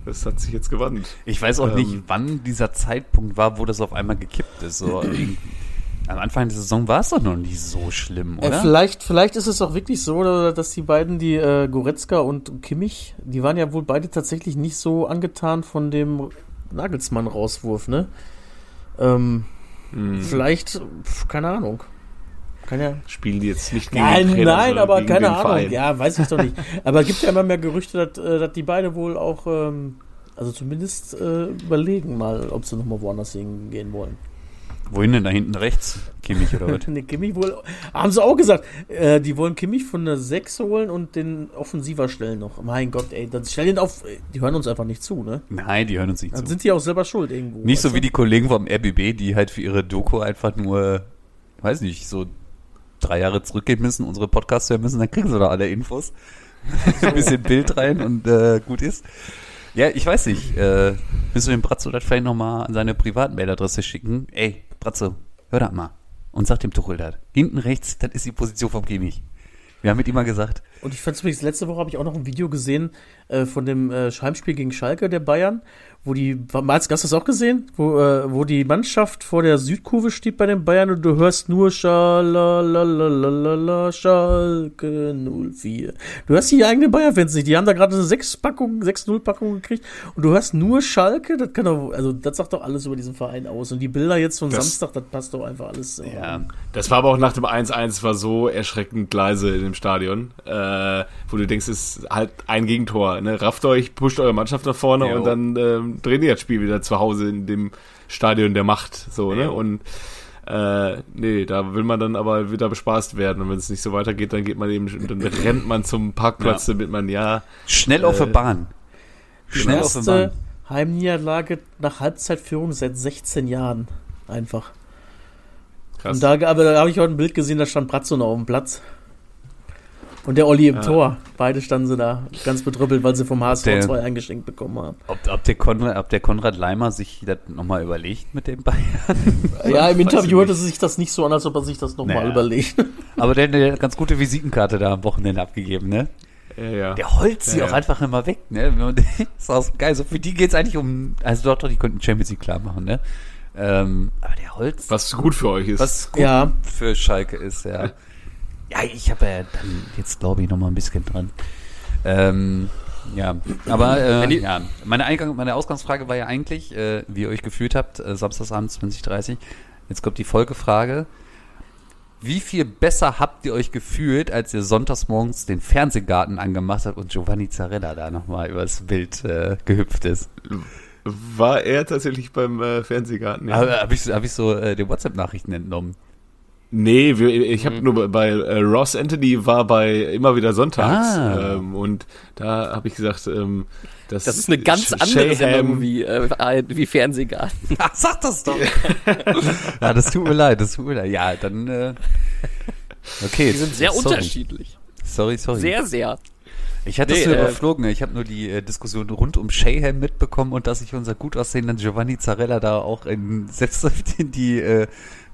[SPEAKER 1] das hat sich jetzt gewandt.
[SPEAKER 4] Ich weiß auch
[SPEAKER 1] Ähm.
[SPEAKER 4] nicht, wann dieser Zeitpunkt war, wo das auf einmal gekippt ist. So, irgendwie- am Anfang der Saison war es doch noch nicht so schlimm,
[SPEAKER 2] Äh,
[SPEAKER 4] oder?
[SPEAKER 2] vielleicht, vielleicht ist es auch wirklich so, dass die beiden, die äh, Goretzka und Kimmich, die waren ja wohl beide tatsächlich nicht so angetan von dem Nagelsmann-Rauswurf, ne? Ähm,
[SPEAKER 1] Hm.
[SPEAKER 2] Vielleicht, pf, keine Ahnung. Kann ja.
[SPEAKER 1] Spielen die jetzt nicht gegen den
[SPEAKER 2] Nein,
[SPEAKER 1] Trainer,
[SPEAKER 2] nein, aber
[SPEAKER 1] gegen
[SPEAKER 2] keine Ahnung.
[SPEAKER 1] Verein.
[SPEAKER 2] Ja, weiß ich doch nicht. aber es gibt ja immer mehr Gerüchte, dass, äh, dass die beide wohl auch, ähm, also zumindest äh, überlegen mal, ob sie nochmal woanders hingehen wollen.
[SPEAKER 4] Wohin denn da hinten rechts? Kimmich oder was?
[SPEAKER 2] Ne, Kimmich wohl, haben sie auch gesagt, äh, die wollen Kimmich von der 6 holen und den Offensiver stellen noch. Mein Gott, ey, dann stell den auf, die hören uns einfach nicht zu, ne?
[SPEAKER 4] Nein, die hören uns nicht
[SPEAKER 2] Dann
[SPEAKER 4] zu.
[SPEAKER 2] sind die auch selber schuld irgendwo.
[SPEAKER 4] Nicht so
[SPEAKER 2] du?
[SPEAKER 4] wie die Kollegen vom RBB, die halt für ihre Doku einfach nur, weiß nicht, so drei Jahre zurückgehen müssen, unsere Podcasts hören müssen, dann kriegen sie da alle Infos. ein bisschen Bild rein und äh, gut ist. Ja, ich weiß nicht. Äh, müssen wir dem Bratzo das vielleicht nochmal an seine Privatmailadresse schicken? Ey, Bratzo, hör das mal. Und sag dem Tuchel das. Hinten rechts, das ist die Position vom Kimmich. Wir haben mit ihm mal gesagt,
[SPEAKER 2] Und ich fand übrigens, letzte Woche habe ich auch noch ein Video gesehen äh, von dem äh, Heimspiel gegen Schalke der Bayern, wo die, Mats, hast du das auch gesehen? Wo, äh, wo die Mannschaft vor der Südkurve steht bei den Bayern und du hörst nur Schalalalala, Schalke 04. Du hörst die eigenen Bayern-Fans nicht, die haben da gerade eine 6-Packung, 6-0-Packung gekriegt und du hörst nur Schalke, das kann doch, also das sagt doch alles über diesen Verein aus. Und die Bilder jetzt von
[SPEAKER 1] Das-
[SPEAKER 2] Samstag, das passt doch einfach alles.
[SPEAKER 4] ja,
[SPEAKER 1] Das war aber auch nach dem 1-1 war so erschreckend leise in dem Stadion, äh, wo du denkst, es ist halt ein Gegentor. Ne? Rafft euch, pusht eure Mannschaft nach vorne
[SPEAKER 4] Jo.
[SPEAKER 1] und dann ähm, drehen die das Spiel wieder zu Hause in dem Stadion der Macht. So, ne?
[SPEAKER 4] Jo.
[SPEAKER 1] Und äh, nee, da will man dann aber wieder bespaßt werden. Und wenn es nicht so weitergeht, dann geht man eben, dann rennt man zum Parkplatz,
[SPEAKER 4] Ja.
[SPEAKER 1] damit man ja.
[SPEAKER 4] schnell auf der
[SPEAKER 1] Äh,
[SPEAKER 4] Bahn. Schnell auf der Bahn.
[SPEAKER 2] Heimniederlage nach Halbzeitführung seit 16 Jahren. Einfach.
[SPEAKER 1] Krass.
[SPEAKER 2] Und da, aber da habe ich heute ein Bild gesehen, da stand Bratzo noch auf dem Platz. Und der Olli im
[SPEAKER 1] Ja.
[SPEAKER 2] Tor. Beide standen sie da ganz betrüppelt, weil sie vom HSV
[SPEAKER 4] Der-
[SPEAKER 2] 2 eingeschenkt bekommen haben.
[SPEAKER 4] Ob, ob, der Konrad, ob der Konrad Leimer sich das nochmal überlegt mit den Bayern?
[SPEAKER 2] Ja, im Interview hörte sich das nicht so an, als ob er sich das nochmal
[SPEAKER 4] Naja.
[SPEAKER 2] überlegt.
[SPEAKER 4] Aber der hat eine ganz gute Visitenkarte da am Wochenende abgegeben, ne?
[SPEAKER 1] Ja, ja.
[SPEAKER 4] Der holt sie
[SPEAKER 1] Ja,
[SPEAKER 4] auch
[SPEAKER 1] ja.
[SPEAKER 4] einfach immer weg, ne? Man- ist auch so geil. So für die geht's eigentlich um, also doch, doch, die könnten Champions League klar machen, ne? Ähm, aber der Holz,
[SPEAKER 1] Was gut für euch ist.
[SPEAKER 4] was gut
[SPEAKER 2] Ja.
[SPEAKER 4] für Schalke ist, ja. Ja, ich habe ja dann jetzt glaube ich noch mal ein bisschen dran. Ähm, ja, aber äh, ja, meine, Eingang, meine Ausgangsfrage war ja eigentlich, äh, wie ihr euch gefühlt habt, äh, Samstagsabend 2030. Jetzt kommt die Folgefrage. Wie viel besser habt ihr euch gefühlt, als ihr sonntags morgens den Fernsehgarten angemacht habt und Giovanni Zarella da nochmal übers Bild äh, gehüpft ist?
[SPEAKER 1] War er tatsächlich beim äh, Fernsehgarten? Ja.
[SPEAKER 4] Habe hab ich, hab ich so äh, den WhatsApp-Nachrichten entnommen.
[SPEAKER 1] Nee, wir, ich habe nur bei, äh, Ross Anthony war bei immer wieder sonntags
[SPEAKER 4] Ah.
[SPEAKER 1] ähm, und da habe ich gesagt, ähm, dass
[SPEAKER 3] Das ist eine ganz
[SPEAKER 1] Sh-
[SPEAKER 3] andere
[SPEAKER 1] Shayham-
[SPEAKER 3] Sendung wie, äh, wie Fernsehgarten.
[SPEAKER 4] Ach, sag das doch. ja, das tut mir leid, das tut mir leid. Ja, dann, äh, okay.
[SPEAKER 3] Die sind sehr
[SPEAKER 4] sorry.
[SPEAKER 3] unterschiedlich.
[SPEAKER 4] Sorry, sorry.
[SPEAKER 3] Sehr, sehr.
[SPEAKER 4] ich hatte es
[SPEAKER 3] Nee,
[SPEAKER 4] nur
[SPEAKER 3] äh,
[SPEAKER 4] überflogen. Ich habe nur die äh, Diskussion rund um Shayham mitbekommen und dass sich unser gut aussehender Giovanni Zarella da auch in, selbst in die äh,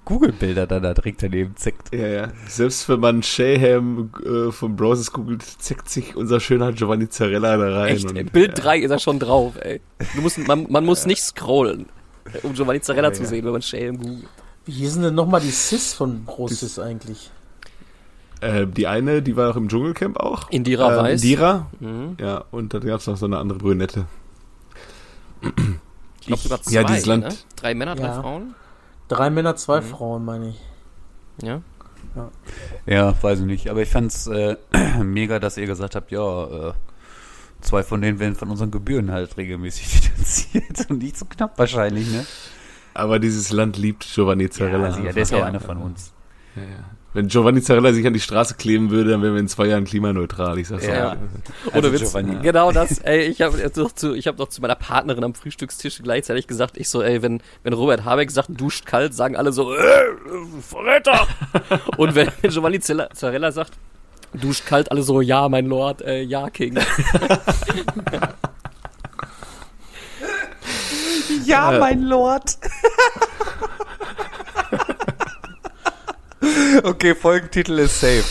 [SPEAKER 4] Google-Bilder dann da direkt daneben zickt.
[SPEAKER 1] Ja, ja. Selbst wenn man Shayham äh, von Browsers googelt, zeckt sich unser schöner Giovanni Zarella da rein.
[SPEAKER 3] Echt,
[SPEAKER 1] und,
[SPEAKER 3] Bild
[SPEAKER 1] ja.
[SPEAKER 3] 3 ist er schon drauf, ey. Du musst, man, man muss nicht scrollen, um Giovanni Zarella
[SPEAKER 1] Ja,
[SPEAKER 3] zu
[SPEAKER 1] ja.
[SPEAKER 3] sehen, wenn man Shale googelt.
[SPEAKER 2] Wie hießen denn nochmal die Sis von ProSys eigentlich?
[SPEAKER 1] Äh, die eine, die war auch im Dschungelcamp auch.
[SPEAKER 3] Indira
[SPEAKER 1] äh,
[SPEAKER 3] Weiß.
[SPEAKER 1] Indira.
[SPEAKER 3] Mhm.
[SPEAKER 1] Ja, und dann gab es noch so eine andere Brünette.
[SPEAKER 3] Ich glaube sogar zwei.
[SPEAKER 1] Ja, dieses Land-
[SPEAKER 3] Ne? Drei Männer, drei
[SPEAKER 2] Ja.
[SPEAKER 3] Frauen.
[SPEAKER 2] Drei Männer, zwei
[SPEAKER 3] Mhm.
[SPEAKER 2] Frauen, meine ich.
[SPEAKER 3] Ja.
[SPEAKER 4] Ja, weiß ich nicht. Aber ich fand's äh, mega, dass ihr gesagt habt, ja, äh, zwei von denen werden von unseren Gebühren halt regelmäßig finanziert und nicht so knapp wahrscheinlich, ne?
[SPEAKER 1] Aber dieses Land liebt Giovanni Zarella.
[SPEAKER 4] also, ja, der ist ja auch
[SPEAKER 3] Ja.
[SPEAKER 4] einer von uns.
[SPEAKER 1] Ja, ja. Wenn Giovanni Zarella sich an die Straße kleben würde, dann wären wir in zwei Jahren klimaneutral. Ich sag's
[SPEAKER 4] Ja.
[SPEAKER 1] auch.
[SPEAKER 3] Ohne
[SPEAKER 4] Also
[SPEAKER 3] Witz.
[SPEAKER 4] Giovanni.
[SPEAKER 3] Genau das. Ey, ich habe noch zu, ich habe noch zu meiner Partnerin am Frühstückstisch gleichzeitig gesagt, ich so, ey, wenn wenn Robert Habeck sagt, duscht kalt, sagen alle so, äh, Verräter. Und wenn Giovanni Zarella sagt, duscht kalt, alle so, ja, mein Lord, äh, ja, King.
[SPEAKER 4] Ja,
[SPEAKER 1] Äh.
[SPEAKER 4] mein Lord. okay, Folgentitel ist safe.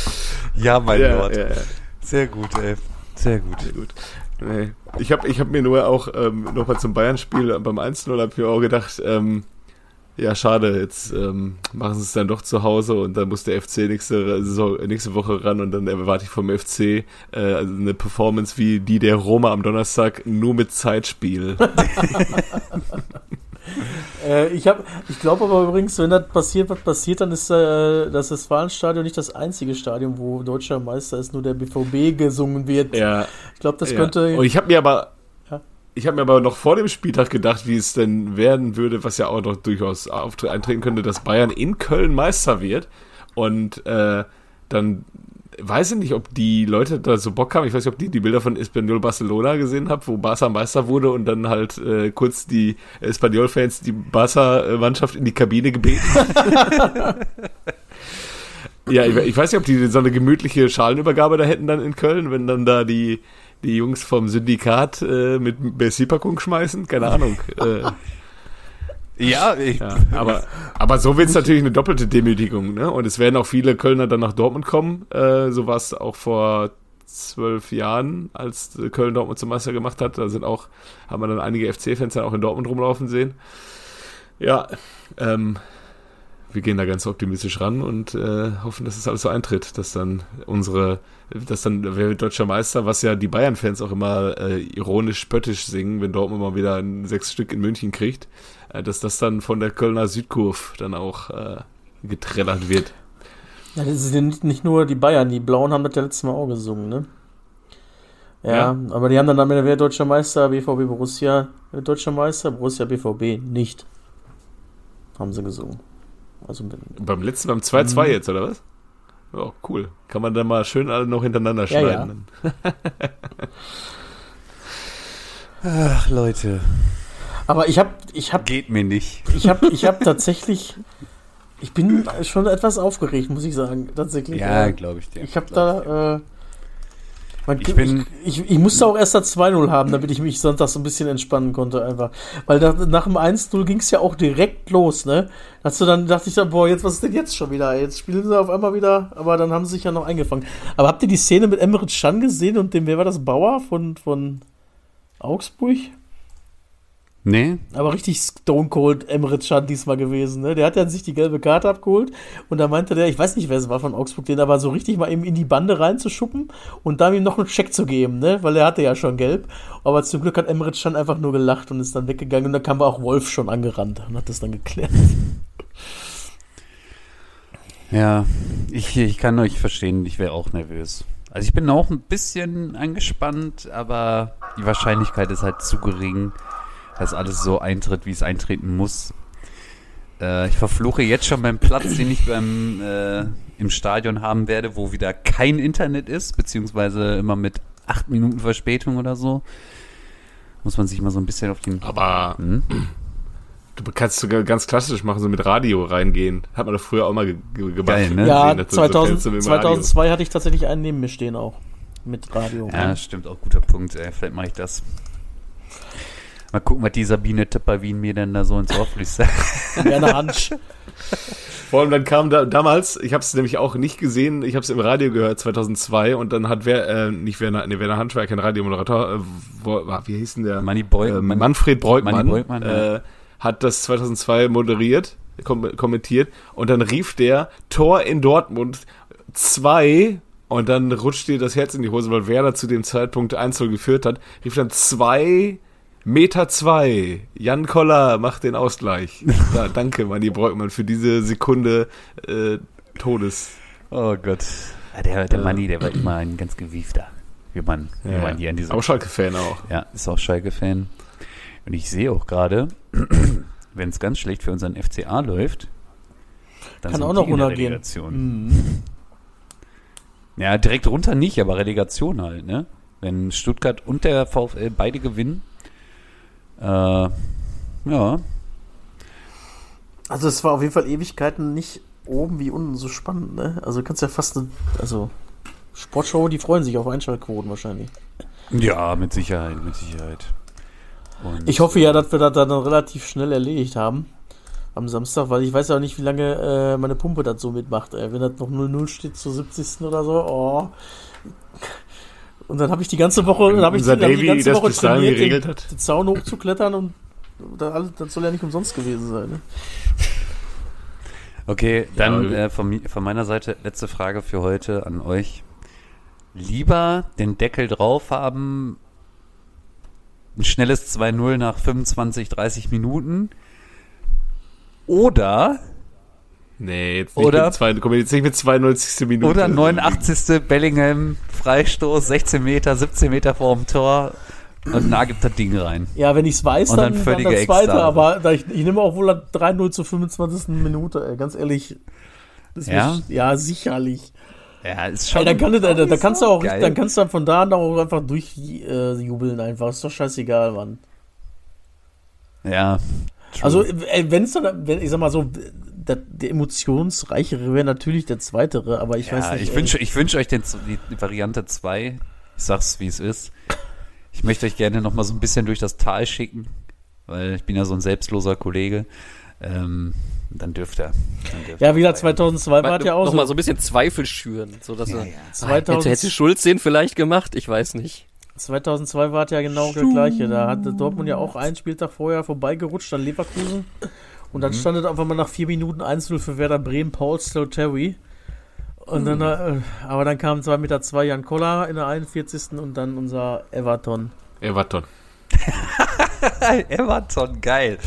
[SPEAKER 4] Ja, mein
[SPEAKER 1] Ja,
[SPEAKER 4] Lord.
[SPEAKER 1] ja, ja.
[SPEAKER 4] Sehr gut, ey. Sehr gut.
[SPEAKER 1] Sehr gut. Nee. Ich habe ich hab mir nur auch ähm, nochmal zum Bayern-Spiel beim 1-0 habe ich mir auch gedacht, ähm, ja, schade, jetzt ähm, machen sie es dann doch zu Hause und dann muss der FC nächste, Saison, nächste Woche ran und dann erwarte ich vom FC äh, also eine Performance wie die der Roma am Donnerstag, nur mit Zeitspiel.
[SPEAKER 2] Äh, ich hab, ich glaube aber übrigens, wenn das passiert, was passiert, dann ist äh, das Westfalenstadion nicht das einzige Stadion, wo deutscher Meister ist, nur der BVB gesungen wird.
[SPEAKER 1] ja,
[SPEAKER 2] Ich glaube, das
[SPEAKER 1] ja.
[SPEAKER 2] könnte.
[SPEAKER 1] Und ich habe mir aber ich habe mir aber noch vor dem Spieltag gedacht, wie es denn werden würde, was ja auch noch durchaus eintreten könnte, dass Bayern in Köln Meister wird. Und äh, dann weiß ich nicht, ob die Leute da so Bock haben. Ich weiß nicht, ob die die Bilder von Espanyol Barcelona gesehen haben, wo Barca Meister wurde und dann halt äh, kurz die Espanyol-Fans die Barca-Mannschaft in die Kabine gebeten haben. ja, ich, ich weiß nicht, ob die so eine gemütliche Schalenübergabe da hätten dann in Köln, wenn dann da die die Jungs vom Syndikat äh, mit Bessie-Packung schmeißen, keine Ahnung. äh,
[SPEAKER 4] Ja, ich,
[SPEAKER 1] ja, aber, aber so wird es natürlich eine doppelte Demütigung, ne? Und es werden auch viele Kölner dann nach Dortmund kommen. Äh, so war es auch vor zwölf Jahren, als Köln Dortmund zum Meister gemacht hat. Da sind auch, haben wir dann einige FC-Fans dann auch in Dortmund rumlaufen sehen. Ja, ähm, wir gehen da ganz optimistisch ran und äh, hoffen, dass es alles so eintritt, dass dann unsere, dass dann wer wird deutscher Meister, was ja die Bayern-Fans auch immer äh, ironisch spöttisch singen, wenn Dortmund mal wieder ein sechs Stück in München kriegt, äh, dass das dann von der Kölner Südkurve dann auch äh, getrellert wird.
[SPEAKER 2] Ja, das sind nicht, nicht nur die Bayern, die Blauen haben das ja letztes Mal auch gesungen, ne? Ja,
[SPEAKER 1] Ja.
[SPEAKER 2] aber die haben dann am Ende, wer deutscher Meister, BVB Borussia, wer deutscher Meister, Borussia BVB nicht. Haben sie gesungen. Also
[SPEAKER 1] Beim letzten, beim 2-2
[SPEAKER 2] Mhm.
[SPEAKER 1] jetzt, oder was? Ja, cool. Kann man dann mal schön alle noch hintereinander
[SPEAKER 2] Ja, ja.
[SPEAKER 1] schneiden.
[SPEAKER 4] ach Leute,
[SPEAKER 2] aber ich habe ich hab,
[SPEAKER 4] geht mir nicht.
[SPEAKER 2] ich hab, ich hab tatsächlich, ich bin schon etwas aufgeregt, muss ich sagen, tatsächlich.
[SPEAKER 4] Ja, glaube ich dir.
[SPEAKER 2] Ich habe da, äh, man,
[SPEAKER 4] Ich bin-
[SPEAKER 2] ich, ich, ich musste auch erst das 2-0 haben, damit ich mich sonntags so ein bisschen entspannen konnte einfach. Weil nach, nach dem 1-0 ging es ja auch direkt los, ne? Hast du dann, dachte ich dann, boah, jetzt, was ist denn jetzt schon wieder? Jetzt spielen sie auf einmal wieder, aber dann haben sie sich ja noch eingefangen. Aber habt ihr die Szene mit Emre Can gesehen und dem, wer war das, Bauer von, von Augsburg?
[SPEAKER 4] Nee?
[SPEAKER 2] Aber richtig Stone Cold Emre Can diesmal gewesen, ne? Der hat dann sich die gelbe Karte abgeholt und da meinte der, ich weiß nicht, wer es war von Augsburg, den aber so richtig mal eben in die Bande reinzuschuppen und dann ihm noch einen Check zu geben, ne? Weil er hatte ja schon gelb. Aber zum Glück hat Emre Can einfach nur gelacht und ist dann weggegangen und dann kam auch Wolf schon angerannt und hat das dann geklärt.
[SPEAKER 4] Ja, ich, ich kann euch verstehen, ich wäre auch nervös. Also ich bin auch ein bisschen angespannt, aber die Wahrscheinlichkeit ist halt zu gering, dass alles so eintritt, wie es eintreten muss. Äh, ich verfluche jetzt schon meinen Platz, den ich beim äh, im Stadion haben werde, wo wieder kein Internet ist, beziehungsweise immer mit acht Minuten Verspätung oder so. Muss man sich mal so ein bisschen auf den.
[SPEAKER 1] Aber
[SPEAKER 4] Hm?
[SPEAKER 1] du kannst sogar ganz klassisch machen, so mit Radio reingehen. Hat man doch früher auch mal ge ge gemacht.
[SPEAKER 4] Geil, ne?
[SPEAKER 2] ja,
[SPEAKER 1] Gesehen, dass du so
[SPEAKER 2] 2000,
[SPEAKER 1] Fenster mit dem Radio.
[SPEAKER 2] 2002 hatte ich tatsächlich einen neben mir stehen auch. Mit Radio.
[SPEAKER 4] Ja, stimmt, auch guter Punkt. Ey. Vielleicht mache ich das. Mal gucken, was die Sabine Töpper-Wien mir denn da so ins Ohr flüstert.
[SPEAKER 2] Werner Hansch.
[SPEAKER 1] Vor allem dann kam da damals, ich habe es nämlich auch nicht gesehen, ich habe es im Radio gehört 2002 und dann hat wer äh, nicht Werner, nee, Werner Hansch war ja kein Radiomoderator, äh, wo, wie hieß denn der?
[SPEAKER 4] Manni Boy,
[SPEAKER 1] äh,
[SPEAKER 4] Manni-
[SPEAKER 1] Manfred Breukmann,
[SPEAKER 4] Manni Breukmann, ja.
[SPEAKER 1] äh, hat das 2002 moderiert, kom kommentiert und dann rief der Tor in Dortmund zwei und dann rutscht dir das Herz in die Hose, weil Werder zu dem Zeitpunkt 1 geführt hat, rief dann zwei Meter zwei. Jan Koller macht den Ausgleich. Da, danke, Manni Breukmann, für diese Sekunde äh, Todes.
[SPEAKER 4] Oh Gott. Ja, Der, der Manni, der war immer ein ganz gewiefter. Wie man, wie
[SPEAKER 1] Ja,
[SPEAKER 4] man hier an diesem
[SPEAKER 1] auch Schalke-Fan auch.
[SPEAKER 4] Ja, ist auch Schalke-Fan. Und ich sehe auch gerade, wenn es ganz schlecht für unseren FCA läuft, dann
[SPEAKER 2] Kann
[SPEAKER 4] sind
[SPEAKER 2] auch noch runtergehen.
[SPEAKER 4] Relegation.
[SPEAKER 2] Mhm.
[SPEAKER 4] Ja, direkt runter nicht, aber Relegation halt, ne? Wenn Stuttgart und der VfL beide gewinnen, äh, ja,
[SPEAKER 2] Also es war auf jeden Fall Ewigkeiten nicht oben wie unten so spannend, ne? Also du kannst ja fast eine, also Sportschau, die freuen sich auf Einschaltquoten wahrscheinlich.
[SPEAKER 4] ja, mit Sicherheit, mit Sicherheit. Und,
[SPEAKER 2] Ich hoffe ja, dass wir das dann relativ schnell erledigt haben am Samstag, weil ich weiß ja auch nicht, wie lange äh, meine Pumpe das so mitmacht. Ey. Wenn das noch 0-0 steht zur 70. oder so, oh. Und dann habe ich die ganze Woche, dann habe ich, dann hab ich
[SPEAKER 1] Davy
[SPEAKER 2] die ganze Woche trainiert, den,
[SPEAKER 1] geregelt hat.
[SPEAKER 2] den Zaun hochzuklettern und das, alles, das soll ja nicht umsonst gewesen sein. Ne?
[SPEAKER 4] Okay, dann
[SPEAKER 1] Ja,
[SPEAKER 4] äh, von, von meiner Seite letzte Frage für heute an euch. Lieber den Deckel drauf haben, ein schnelles 2-0 nach 25, 30 Minuten oder,
[SPEAKER 1] Nee, jetzt nicht,
[SPEAKER 4] Oder-
[SPEAKER 1] mit, zwei, komm jetzt nicht mit 92. Minute.
[SPEAKER 4] oder 89. Bellingham, Freistoß, 16 Meter, 17 Meter vorm Tor und da gibt das Ding rein.
[SPEAKER 2] Ja, wenn ich es weiß, dann,
[SPEAKER 4] dann
[SPEAKER 2] dann, das zweite, aber da ich, ich nehme auch wohl das 3-0 zur 25. Minute, ey, ganz ehrlich.
[SPEAKER 4] Ja?
[SPEAKER 2] mir- ja, sicherlich.
[SPEAKER 4] Ja, ist
[SPEAKER 2] Ey,
[SPEAKER 4] schon.
[SPEAKER 2] dann, kann, du- da, da kannst du auch,
[SPEAKER 4] Geil.
[SPEAKER 2] dann kannst du dann von da an auch einfach durchjubeln äh, jubeln einfach. Ist doch scheißegal, Mann.
[SPEAKER 4] ja.
[SPEAKER 2] Also, wenn es dann, wenn, ich sag mal so, der, der emotionsreichere wäre natürlich der zweitere, aber ich weiß
[SPEAKER 4] Ja,
[SPEAKER 2] nicht.
[SPEAKER 4] ich
[SPEAKER 2] ey.
[SPEAKER 4] wünsche ich wünsch euch den, die, Variante 2. Ich sag's, wie es ist. Ich möchte euch gerne noch mal so ein bisschen durch das Tal schicken, weil ich bin ja so ein selbstloser Kollege. Ähm, dann dürft ihr. Dann dürft
[SPEAKER 2] Ja,
[SPEAKER 4] ihr
[SPEAKER 2] wie gesagt,
[SPEAKER 4] rein.
[SPEAKER 2] 2002 war es ja auch
[SPEAKER 3] noch
[SPEAKER 2] so.
[SPEAKER 3] mal so ein bisschen Zweifel schüren, so dass er,
[SPEAKER 2] 2000
[SPEAKER 3] hätte, hätte Schulz den vielleicht gemacht, ich weiß nicht.
[SPEAKER 2] 2002 war es ja genau das gleiche. Da hatte Dortmund ja auch einen Spieltag vorher vorbeigerutscht an Leverkusen. Und
[SPEAKER 4] Mhm.
[SPEAKER 2] dann stand es einfach mal nach vier Minuten 1-0 für Werder Bremen, Paul Terry. Und dann,
[SPEAKER 4] Mhm.
[SPEAKER 2] äh, aber dann kam 2 Meter 2 Jan Koller in der 41. und dann unser Everton.
[SPEAKER 1] Everton.
[SPEAKER 4] Everton, geil.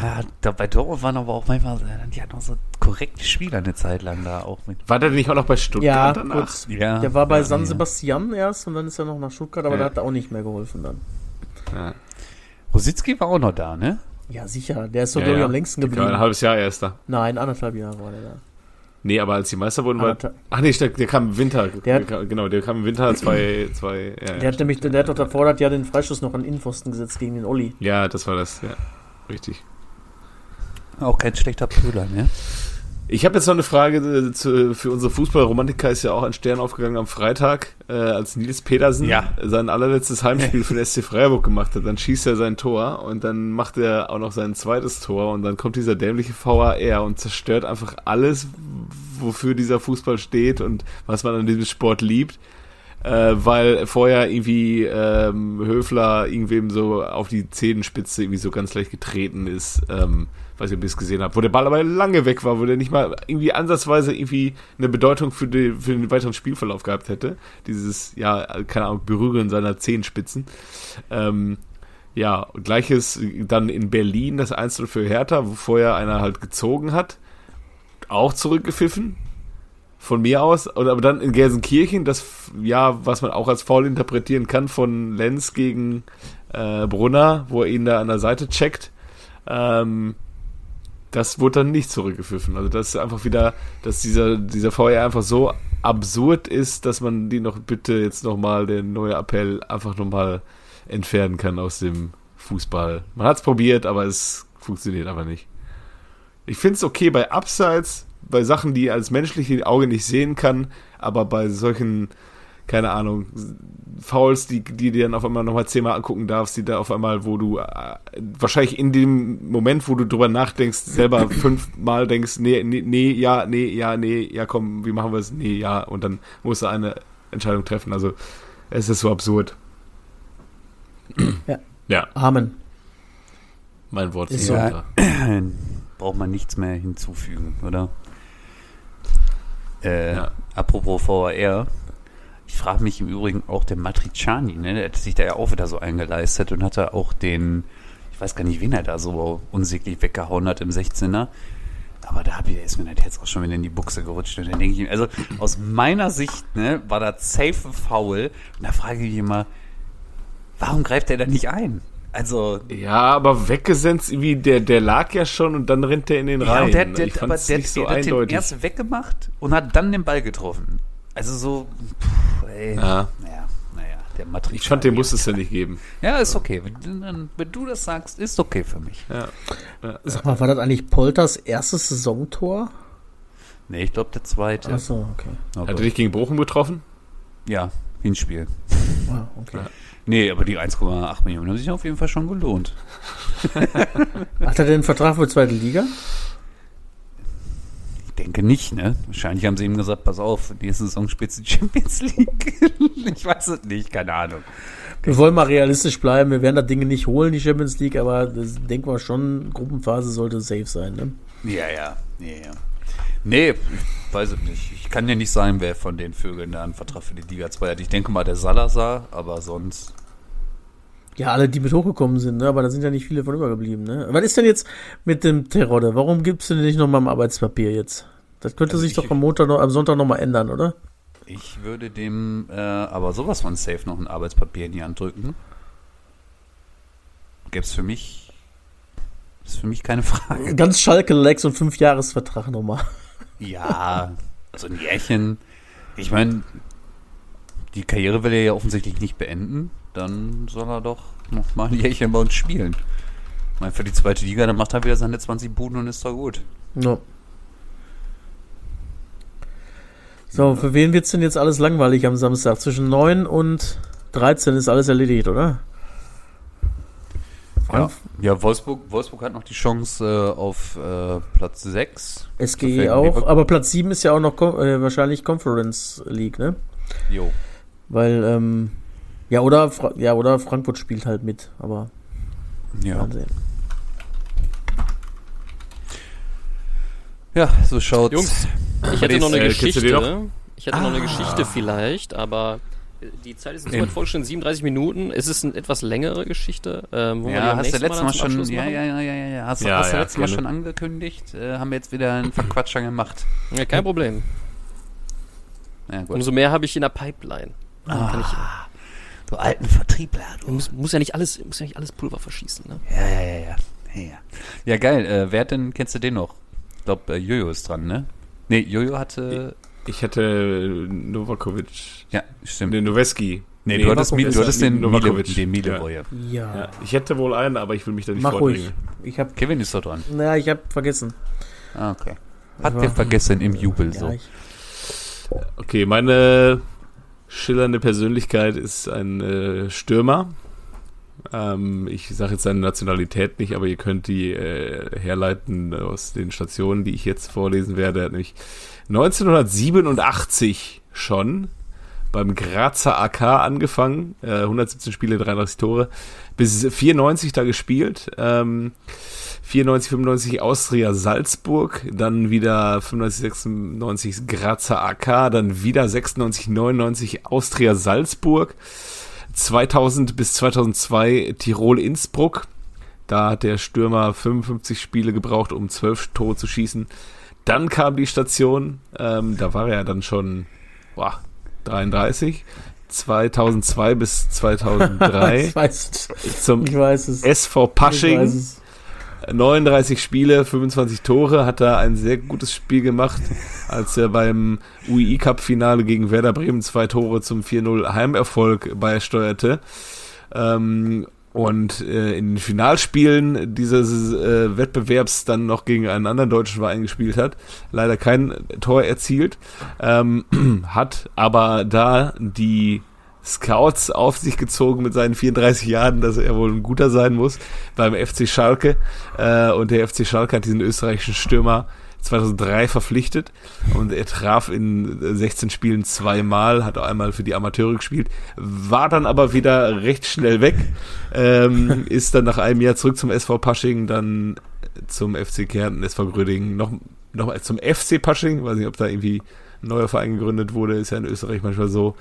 [SPEAKER 4] Ja, da, bei Dortmund waren aber auch manchmal, äh, die hatten auch so korrekte Spieler eine Zeit lang da auch mit.
[SPEAKER 1] War der nicht auch noch bei Stuttgart
[SPEAKER 2] Ja,
[SPEAKER 1] danach?
[SPEAKER 2] kurz.
[SPEAKER 4] Ja,
[SPEAKER 2] Der war bei
[SPEAKER 4] ja,
[SPEAKER 2] San
[SPEAKER 4] ja.
[SPEAKER 2] Sebastian erst und dann ist er noch nach Stuttgart, aber
[SPEAKER 1] Ja.
[SPEAKER 2] da hat er auch nicht mehr geholfen dann.
[SPEAKER 1] Ja.
[SPEAKER 4] Rositzky war auch noch da, ne?
[SPEAKER 2] Ja, sicher. Der ist doch,
[SPEAKER 1] Ja,
[SPEAKER 2] glaube ich,
[SPEAKER 1] ja.
[SPEAKER 2] am längsten
[SPEAKER 1] Ja, ein
[SPEAKER 2] geblieben.
[SPEAKER 1] halbes Jahr erst da.
[SPEAKER 2] Nein, anderthalb Jahre war der da.
[SPEAKER 1] Nee, aber als die Meister wurden, war. Ach nee, der, der kam im Winter.
[SPEAKER 2] Der hat-
[SPEAKER 1] genau, der kam im Winter zwei, zwei, ja,
[SPEAKER 2] Der
[SPEAKER 1] ja.
[SPEAKER 2] hat nämlich, der hat doch davor das Jahr den Freistoß noch an den Innenpfosten gesetzt gegen den Olli.
[SPEAKER 1] ja, das war das, ja. Richtig.
[SPEAKER 4] Auch kein schlechter Brüder, ne?
[SPEAKER 1] Ich habe jetzt noch eine Frage äh, zu, für unsere Fußballromantiker ist ja auch ein Stern aufgegangen am Freitag, äh, als Nils Petersen
[SPEAKER 4] Ja.
[SPEAKER 1] sein allerletztes Heimspiel für den SC Freiburg gemacht hat. Dann schießt er sein Tor und dann macht er auch noch sein zweites Tor und dann kommt dieser dämliche VAR und zerstört einfach alles, wofür dieser Fußball steht und was man an diesem Sport liebt. Äh, weil vorher irgendwie ähm, Höfler irgendwem so auf die Zehenspitze irgendwie so ganz leicht getreten ist. Ähm, weiß nicht, ob ihr es gesehen habt, wo der Ball aber lange weg war, wo der nicht mal irgendwie ansatzweise irgendwie eine Bedeutung für, die, für den weiteren Spielverlauf gehabt hätte. Dieses, ja, keine Ahnung, Berühren seiner Zehenspitzen. Ähm, ja, gleiches dann in Berlin, das Einzel für Hertha, wo vorher einer halt gezogen hat, auch zurückgepfiffen. Von mir aus, und aber dann in Gelsenkirchen, das, ja, was man auch als faul interpretieren kann, von Lenz gegen äh, Brunner, wo er ihn da an der Seite checkt. Ähm, das wurde dann nicht zurückgepfiffen. Also das ist einfach wieder, dass dieser, dieser VR einfach so absurd ist, dass man die noch bitte jetzt nochmal den neuen Appell einfach nochmal entfernen kann aus dem Fußball. Man hat es probiert, aber es funktioniert aber nicht. Ich finde es okay bei Abseits, bei Sachen, die als menschliche Auge nicht sehen kann, aber bei solchen, keine Ahnung, Fouls, die, die dir dann auf einmal nochmal zehnmal angucken darfst, die da auf einmal, wo du äh, wahrscheinlich in dem Moment, wo du drüber nachdenkst, selber fünfmal denkst, nee, nee, nee, ja, nee, ja, nee, ja, komm, wie machen wir es? Nee, ja, und dann musst du eine Entscheidung treffen. Also, es ist so absurd.
[SPEAKER 2] Ja.
[SPEAKER 1] Ja,
[SPEAKER 2] Amen.
[SPEAKER 1] mein Wort.
[SPEAKER 2] Ist so.
[SPEAKER 1] Sonntag.
[SPEAKER 4] Braucht man nichts mehr hinzufügen, oder? Äh,
[SPEAKER 1] Ja.
[SPEAKER 4] Apropos VAR. Ich frage mich im Übrigen auch der Matriciani, ne? Der hat sich da ja auch wieder so eingeleistet und hat da auch den, ich weiß gar nicht, wen er da so unsäglich weggehauen hat im 16er. Aber da ist mir das jetzt auch schon wieder in die Buchse gerutscht. Und dann denke ich, mir, also aus meiner Sicht ne, war das safe ein Foul. Und da frage ich mich immer, warum greift er da nicht ein? Also,
[SPEAKER 1] Ja, aber weggesenzt, wie der, der lag ja schon und dann rennt der in den
[SPEAKER 4] ja,
[SPEAKER 1] rein.
[SPEAKER 4] und der, der, aber der,
[SPEAKER 1] nicht so
[SPEAKER 4] der hat den erst weggemacht und hat dann den Ball getroffen. Also so, pff, ey,
[SPEAKER 1] Ja.
[SPEAKER 4] naja, naja, der Matrix.
[SPEAKER 1] Ich fand, den musstest du nicht geben.
[SPEAKER 4] Ja, ist okay. Wenn, wenn du das sagst, ist okay für mich.
[SPEAKER 1] Ja.
[SPEAKER 2] Sag mal, war das eigentlich Polters erstes Saisontor?
[SPEAKER 4] Nee, ich glaube der zweite.
[SPEAKER 2] Achso, okay.
[SPEAKER 4] Aber,
[SPEAKER 1] Hat er dich gegen Bochum getroffen?
[SPEAKER 4] ja, Hinspiel.
[SPEAKER 2] Ah, okay.
[SPEAKER 4] Nee, aber die 1,8 Millionen haben sich auf jeden Fall schon gelohnt.
[SPEAKER 2] Hat er denn einen Vertrag für zweite Liga?
[SPEAKER 4] Ich denke nicht, ne? Wahrscheinlich haben sie ihm gesagt, pass auf, nächste Saison spielst du Champions League. ich weiß es nicht, keine Ahnung.
[SPEAKER 2] Wir wollen mal realistisch bleiben. Wir werden da Dinge nicht holen, die Champions League, aber das denken wir schon, Gruppenphase sollte safe sein. Ne?
[SPEAKER 4] Ja, ja, ja, ja. Nee, ich weiß es nicht. Ich kann dir nicht sagen, wer von den Vögeln da einen Vertrag für die Liga 2 hat. Ich denke mal der Salazar, aber sonst.
[SPEAKER 2] Ja, alle, die mit hochgekommen sind, ne? aber da sind ja nicht viele von übergeblieben. Ne? Was ist denn jetzt mit dem Terodde? Warum gibst du den nicht nochmal im Arbeitspapier jetzt? Das könnte
[SPEAKER 4] Also
[SPEAKER 2] sich
[SPEAKER 4] ich-
[SPEAKER 2] doch am Montag noch, am Sonntag nochmal ändern, oder?
[SPEAKER 4] Ich würde dem äh, aber sowas von safe noch ein Arbeitspapier in die Hand drücken. Gäbe es für mich. Ist für mich keine Frage.
[SPEAKER 2] Ganz Schalke Lex und fünf Jahresvertrag nochmal.
[SPEAKER 4] Ja, so ein Jährchen. Ich meine, die Karriere will er ja offensichtlich nicht beenden. Dann soll er doch noch mal ein Jährchen bei uns spielen. Ich meine, für die zweite Liga, dann macht er wieder seine 20 Buden und ist doch gut.
[SPEAKER 2] Ja. So, für wen wird's denn jetzt alles langweilig am Samstag? Zwischen 9 und 13 ist alles erledigt, oder?
[SPEAKER 4] Ja, ja Wolfsburg, Wolfsburg hat noch die Chance äh, auf äh, Platz 6.
[SPEAKER 2] SGE auch,
[SPEAKER 4] Lever-
[SPEAKER 2] aber Platz 7 ist ja auch noch äh, wahrscheinlich Conference League, ne?
[SPEAKER 4] Jo.
[SPEAKER 2] Weil, ähm, ja, oder, Fra ja, oder Frankfurt spielt halt mit, aber
[SPEAKER 4] Ja.
[SPEAKER 2] mal sehen.
[SPEAKER 4] ja, so schaut's.
[SPEAKER 3] Jungs, ich hätte noch eine
[SPEAKER 1] äh, du
[SPEAKER 3] Geschichte. Ich hätte noch eine Geschichte vielleicht, aber äh, die Zeit ist jetzt
[SPEAKER 4] Eben.
[SPEAKER 3] weit vorgestellt, 37 Minuten. Es ist eine etwas längere Geschichte. Ähm, wo
[SPEAKER 4] Ja, hast du letztes Mal
[SPEAKER 3] zum
[SPEAKER 4] schon, ja, ja, ja, ja, ja, hast, du-
[SPEAKER 1] Ja,
[SPEAKER 4] hast du
[SPEAKER 1] ja,
[SPEAKER 4] letztes Mal schon angekündigt, äh, haben wir jetzt wieder einen Verquatscher gemacht.
[SPEAKER 3] Ja, kein Problem.
[SPEAKER 4] Ja, gut.
[SPEAKER 3] Umso mehr habe ich in der Pipeline. Dann kann ich,
[SPEAKER 4] du alten Vertriebler, du.
[SPEAKER 3] muss, muss ja nicht alles, muss ja nicht alles Pulver verschießen. Ne?
[SPEAKER 4] Ja, ja, ja, ja. Ja, ja. ja geil. Äh, wer hat denn, kennst du den noch? Ich glaube, äh, Jojo ist dran, ne? Nee, Jojo hatte.
[SPEAKER 1] Ich hatte Novakovic.
[SPEAKER 4] Ja, stimmt.
[SPEAKER 1] Nee, Noweski.
[SPEAKER 4] Nee, du hattest, Mi-
[SPEAKER 1] Novakovic.
[SPEAKER 4] du hattest den Mile,
[SPEAKER 1] Novakovic.
[SPEAKER 4] den
[SPEAKER 1] Ja.
[SPEAKER 4] Milevoje.
[SPEAKER 2] Ja,
[SPEAKER 1] Ja, ich hätte wohl einen, aber ich will mich da nicht
[SPEAKER 2] mach ruhig. Ich hab,
[SPEAKER 4] Kevin ist doch dran.
[SPEAKER 2] naja, ich hab vergessen.
[SPEAKER 4] Ah, okay. Hat der vergessen im Jubel
[SPEAKER 2] Ja,
[SPEAKER 4] so.
[SPEAKER 2] ich,
[SPEAKER 1] Okay, meine schillernde Persönlichkeit ist ein äh, Stürmer. Ähm, ich sage jetzt seine Nationalität nicht, aber ihr könnt die äh, herleiten aus den Stationen, die ich jetzt vorlesen werde. Er hat nämlich 1987 schon beim Grazer AK angefangen, äh, 117 Spiele, 33 Tore, bis 94 da gespielt. Ähm, 94, 95 Austria Salzburg, dann wieder 95, 96 Grazer AK, dann wieder 96, 99 Austria Salzburg, 2000 bis 2002 Tirol Innsbruck. Da hat der Stürmer 55 Spiele gebraucht, um 12 Tore zu schießen. Dann kam die Station, ähm, da war er dann schon boah, 33. 2002 bis 2003
[SPEAKER 2] ich weiß es.
[SPEAKER 1] zum
[SPEAKER 2] Ich weiß es.
[SPEAKER 1] SV Pasching.
[SPEAKER 2] Weiß es.
[SPEAKER 1] 39 Spiele, 25 Tore, hat da ein sehr gutes Spiel gemacht, als er beim UI Cup Finale gegen Werder Bremen zwei Tore zum 4-0 Heimerfolg beisteuerte. Ähm, und äh, in den Finalspielen dieses äh, Wettbewerbs dann noch gegen einen anderen deutschen Verein gespielt hat. Leider kein Tor erzielt. Ähm, hat aber da die Scouts auf sich gezogen mit seinen 34 Jahren, dass er wohl ein guter sein muss beim FC Schalke. Äh, und der FC Schalke hat diesen österreichischen Stürmer 2003 verpflichtet und er traf in 16 Spielen zweimal, hat einmal für die Amateure gespielt, war dann aber wieder recht schnell weg, ähm, ist dann nach einem Jahr zurück zum SV Pasching, dann zum FC Kärnten, SV Grödingen, noch, noch zum FC Pasching, weiß nicht, ob da irgendwie ein neuer Verein gegründet wurde, ist ja in Österreich manchmal so.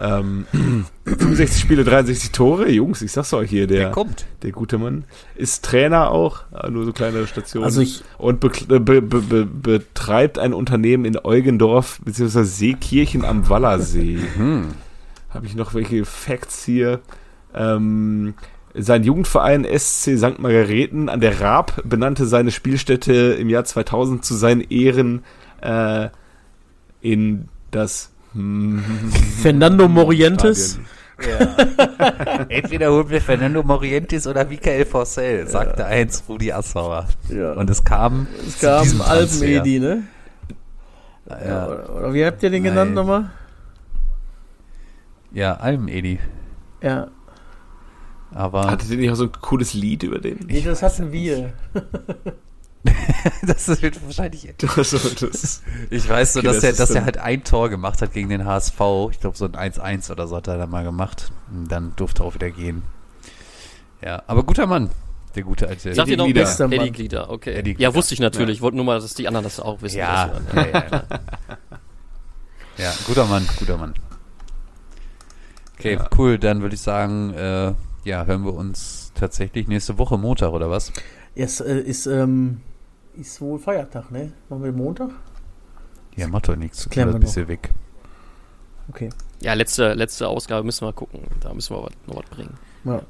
[SPEAKER 1] Ähm, 65 Spiele, 63 Tore. Jungs, ich sag's euch hier, der,
[SPEAKER 4] Der kommt.
[SPEAKER 1] der gute Mann. Ist Trainer auch, äh, nur so kleine Stationen.
[SPEAKER 2] Also ich-
[SPEAKER 1] und be be be be betreibt ein Unternehmen in Eugendorf, beziehungsweise Seekirchen am Wallersee. Habe ich noch welche Facts hier? Ähm, sein Jugendverein SC St. Margareten an der Raab benannte seine Spielstätte im Jahr 2000 zu seinen Ehren äh, in das
[SPEAKER 2] Fernando Morientes.
[SPEAKER 1] Stadion.
[SPEAKER 4] Entweder holen wir Fernando Morientes oder Michael Forcell, sagte eins Rudi Assauer.
[SPEAKER 2] Ja.
[SPEAKER 4] Und es kam.
[SPEAKER 2] Es kam. Alpen-Edi, ne?
[SPEAKER 4] Ja,
[SPEAKER 2] Oder, oder wie habt ihr den genannt
[SPEAKER 4] Nein.
[SPEAKER 2] nochmal?
[SPEAKER 4] ja Alben-Edi.
[SPEAKER 2] Ja.
[SPEAKER 4] Aber
[SPEAKER 1] Hattet ihr nicht auch so ein cooles Lied über den?
[SPEAKER 2] Nee, das hatten wir.
[SPEAKER 4] das wird wahrscheinlich.
[SPEAKER 1] Also, das,
[SPEAKER 4] Ich weiß so,
[SPEAKER 1] Okay,
[SPEAKER 4] dass,
[SPEAKER 1] das
[SPEAKER 4] er,
[SPEAKER 1] ist
[SPEAKER 4] dass er halt ein Tor gemacht hat gegen den HSV. Ich glaube, so ein 1-1 oder so hat er dann mal gemacht. Und dann durfte er auch wieder gehen. Ja, aber guter Mann. Der gute alte.
[SPEAKER 3] Sagt ihr noch
[SPEAKER 1] Glieder.
[SPEAKER 3] Eddie Glieder, okay.
[SPEAKER 4] Eddie
[SPEAKER 3] Ja,
[SPEAKER 4] Glieder.
[SPEAKER 3] wusste ich natürlich. Ich wollte nur mal, dass die anderen das auch wissen.
[SPEAKER 4] ja,
[SPEAKER 3] Das-
[SPEAKER 4] ja, ja. ja, guter Mann, guter Mann. Okay,
[SPEAKER 1] Ja.
[SPEAKER 4] cool. Dann würde ich sagen, äh, ja, hören wir uns tatsächlich nächste Woche Montag oder was?
[SPEAKER 2] Es äh, ist, ähm, ist wohl Feiertag, ne? Machen wir Montag?
[SPEAKER 4] Ja, macht doch nichts.
[SPEAKER 2] Klären wir
[SPEAKER 4] ein bisschen weg.
[SPEAKER 2] Okay.
[SPEAKER 3] Ja, letzte, letzte Ausgabe müssen wir gucken. Da müssen wir was- noch was bringen.
[SPEAKER 2] Ja.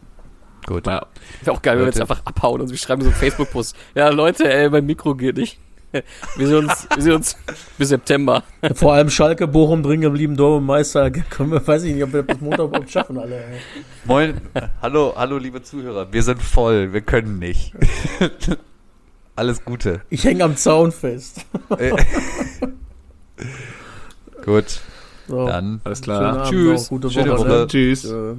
[SPEAKER 4] Gut.
[SPEAKER 1] ja,
[SPEAKER 3] Wäre auch geil, wenn wir jetzt einfach abhauen und wir schreiben so einen Facebook-Post. Ja, Leute, ey, mein Mikro geht nicht. Wir sehen uns, wir sehen uns bis September.
[SPEAKER 2] Vor allem Schalke, Bochum drin geblieben, Dortmund-Meister. Können wir, weiß ich nicht, ob wir das bis Montag überhaupt schaffen, alle. ey.
[SPEAKER 4] Moin, hallo, hallo, liebe Zuhörer. Wir sind voll, wir können nicht. Alles Gute.
[SPEAKER 2] Ich hänge am Zaun fest.
[SPEAKER 4] Äh, Gut,
[SPEAKER 2] So.
[SPEAKER 4] dann
[SPEAKER 1] alles
[SPEAKER 2] Schönen
[SPEAKER 1] klar.
[SPEAKER 2] Abend
[SPEAKER 4] Tschüss.
[SPEAKER 2] noch, Gute
[SPEAKER 4] Schöne
[SPEAKER 2] Woche.
[SPEAKER 4] Woche.
[SPEAKER 1] Tschüss.
[SPEAKER 2] Tschö.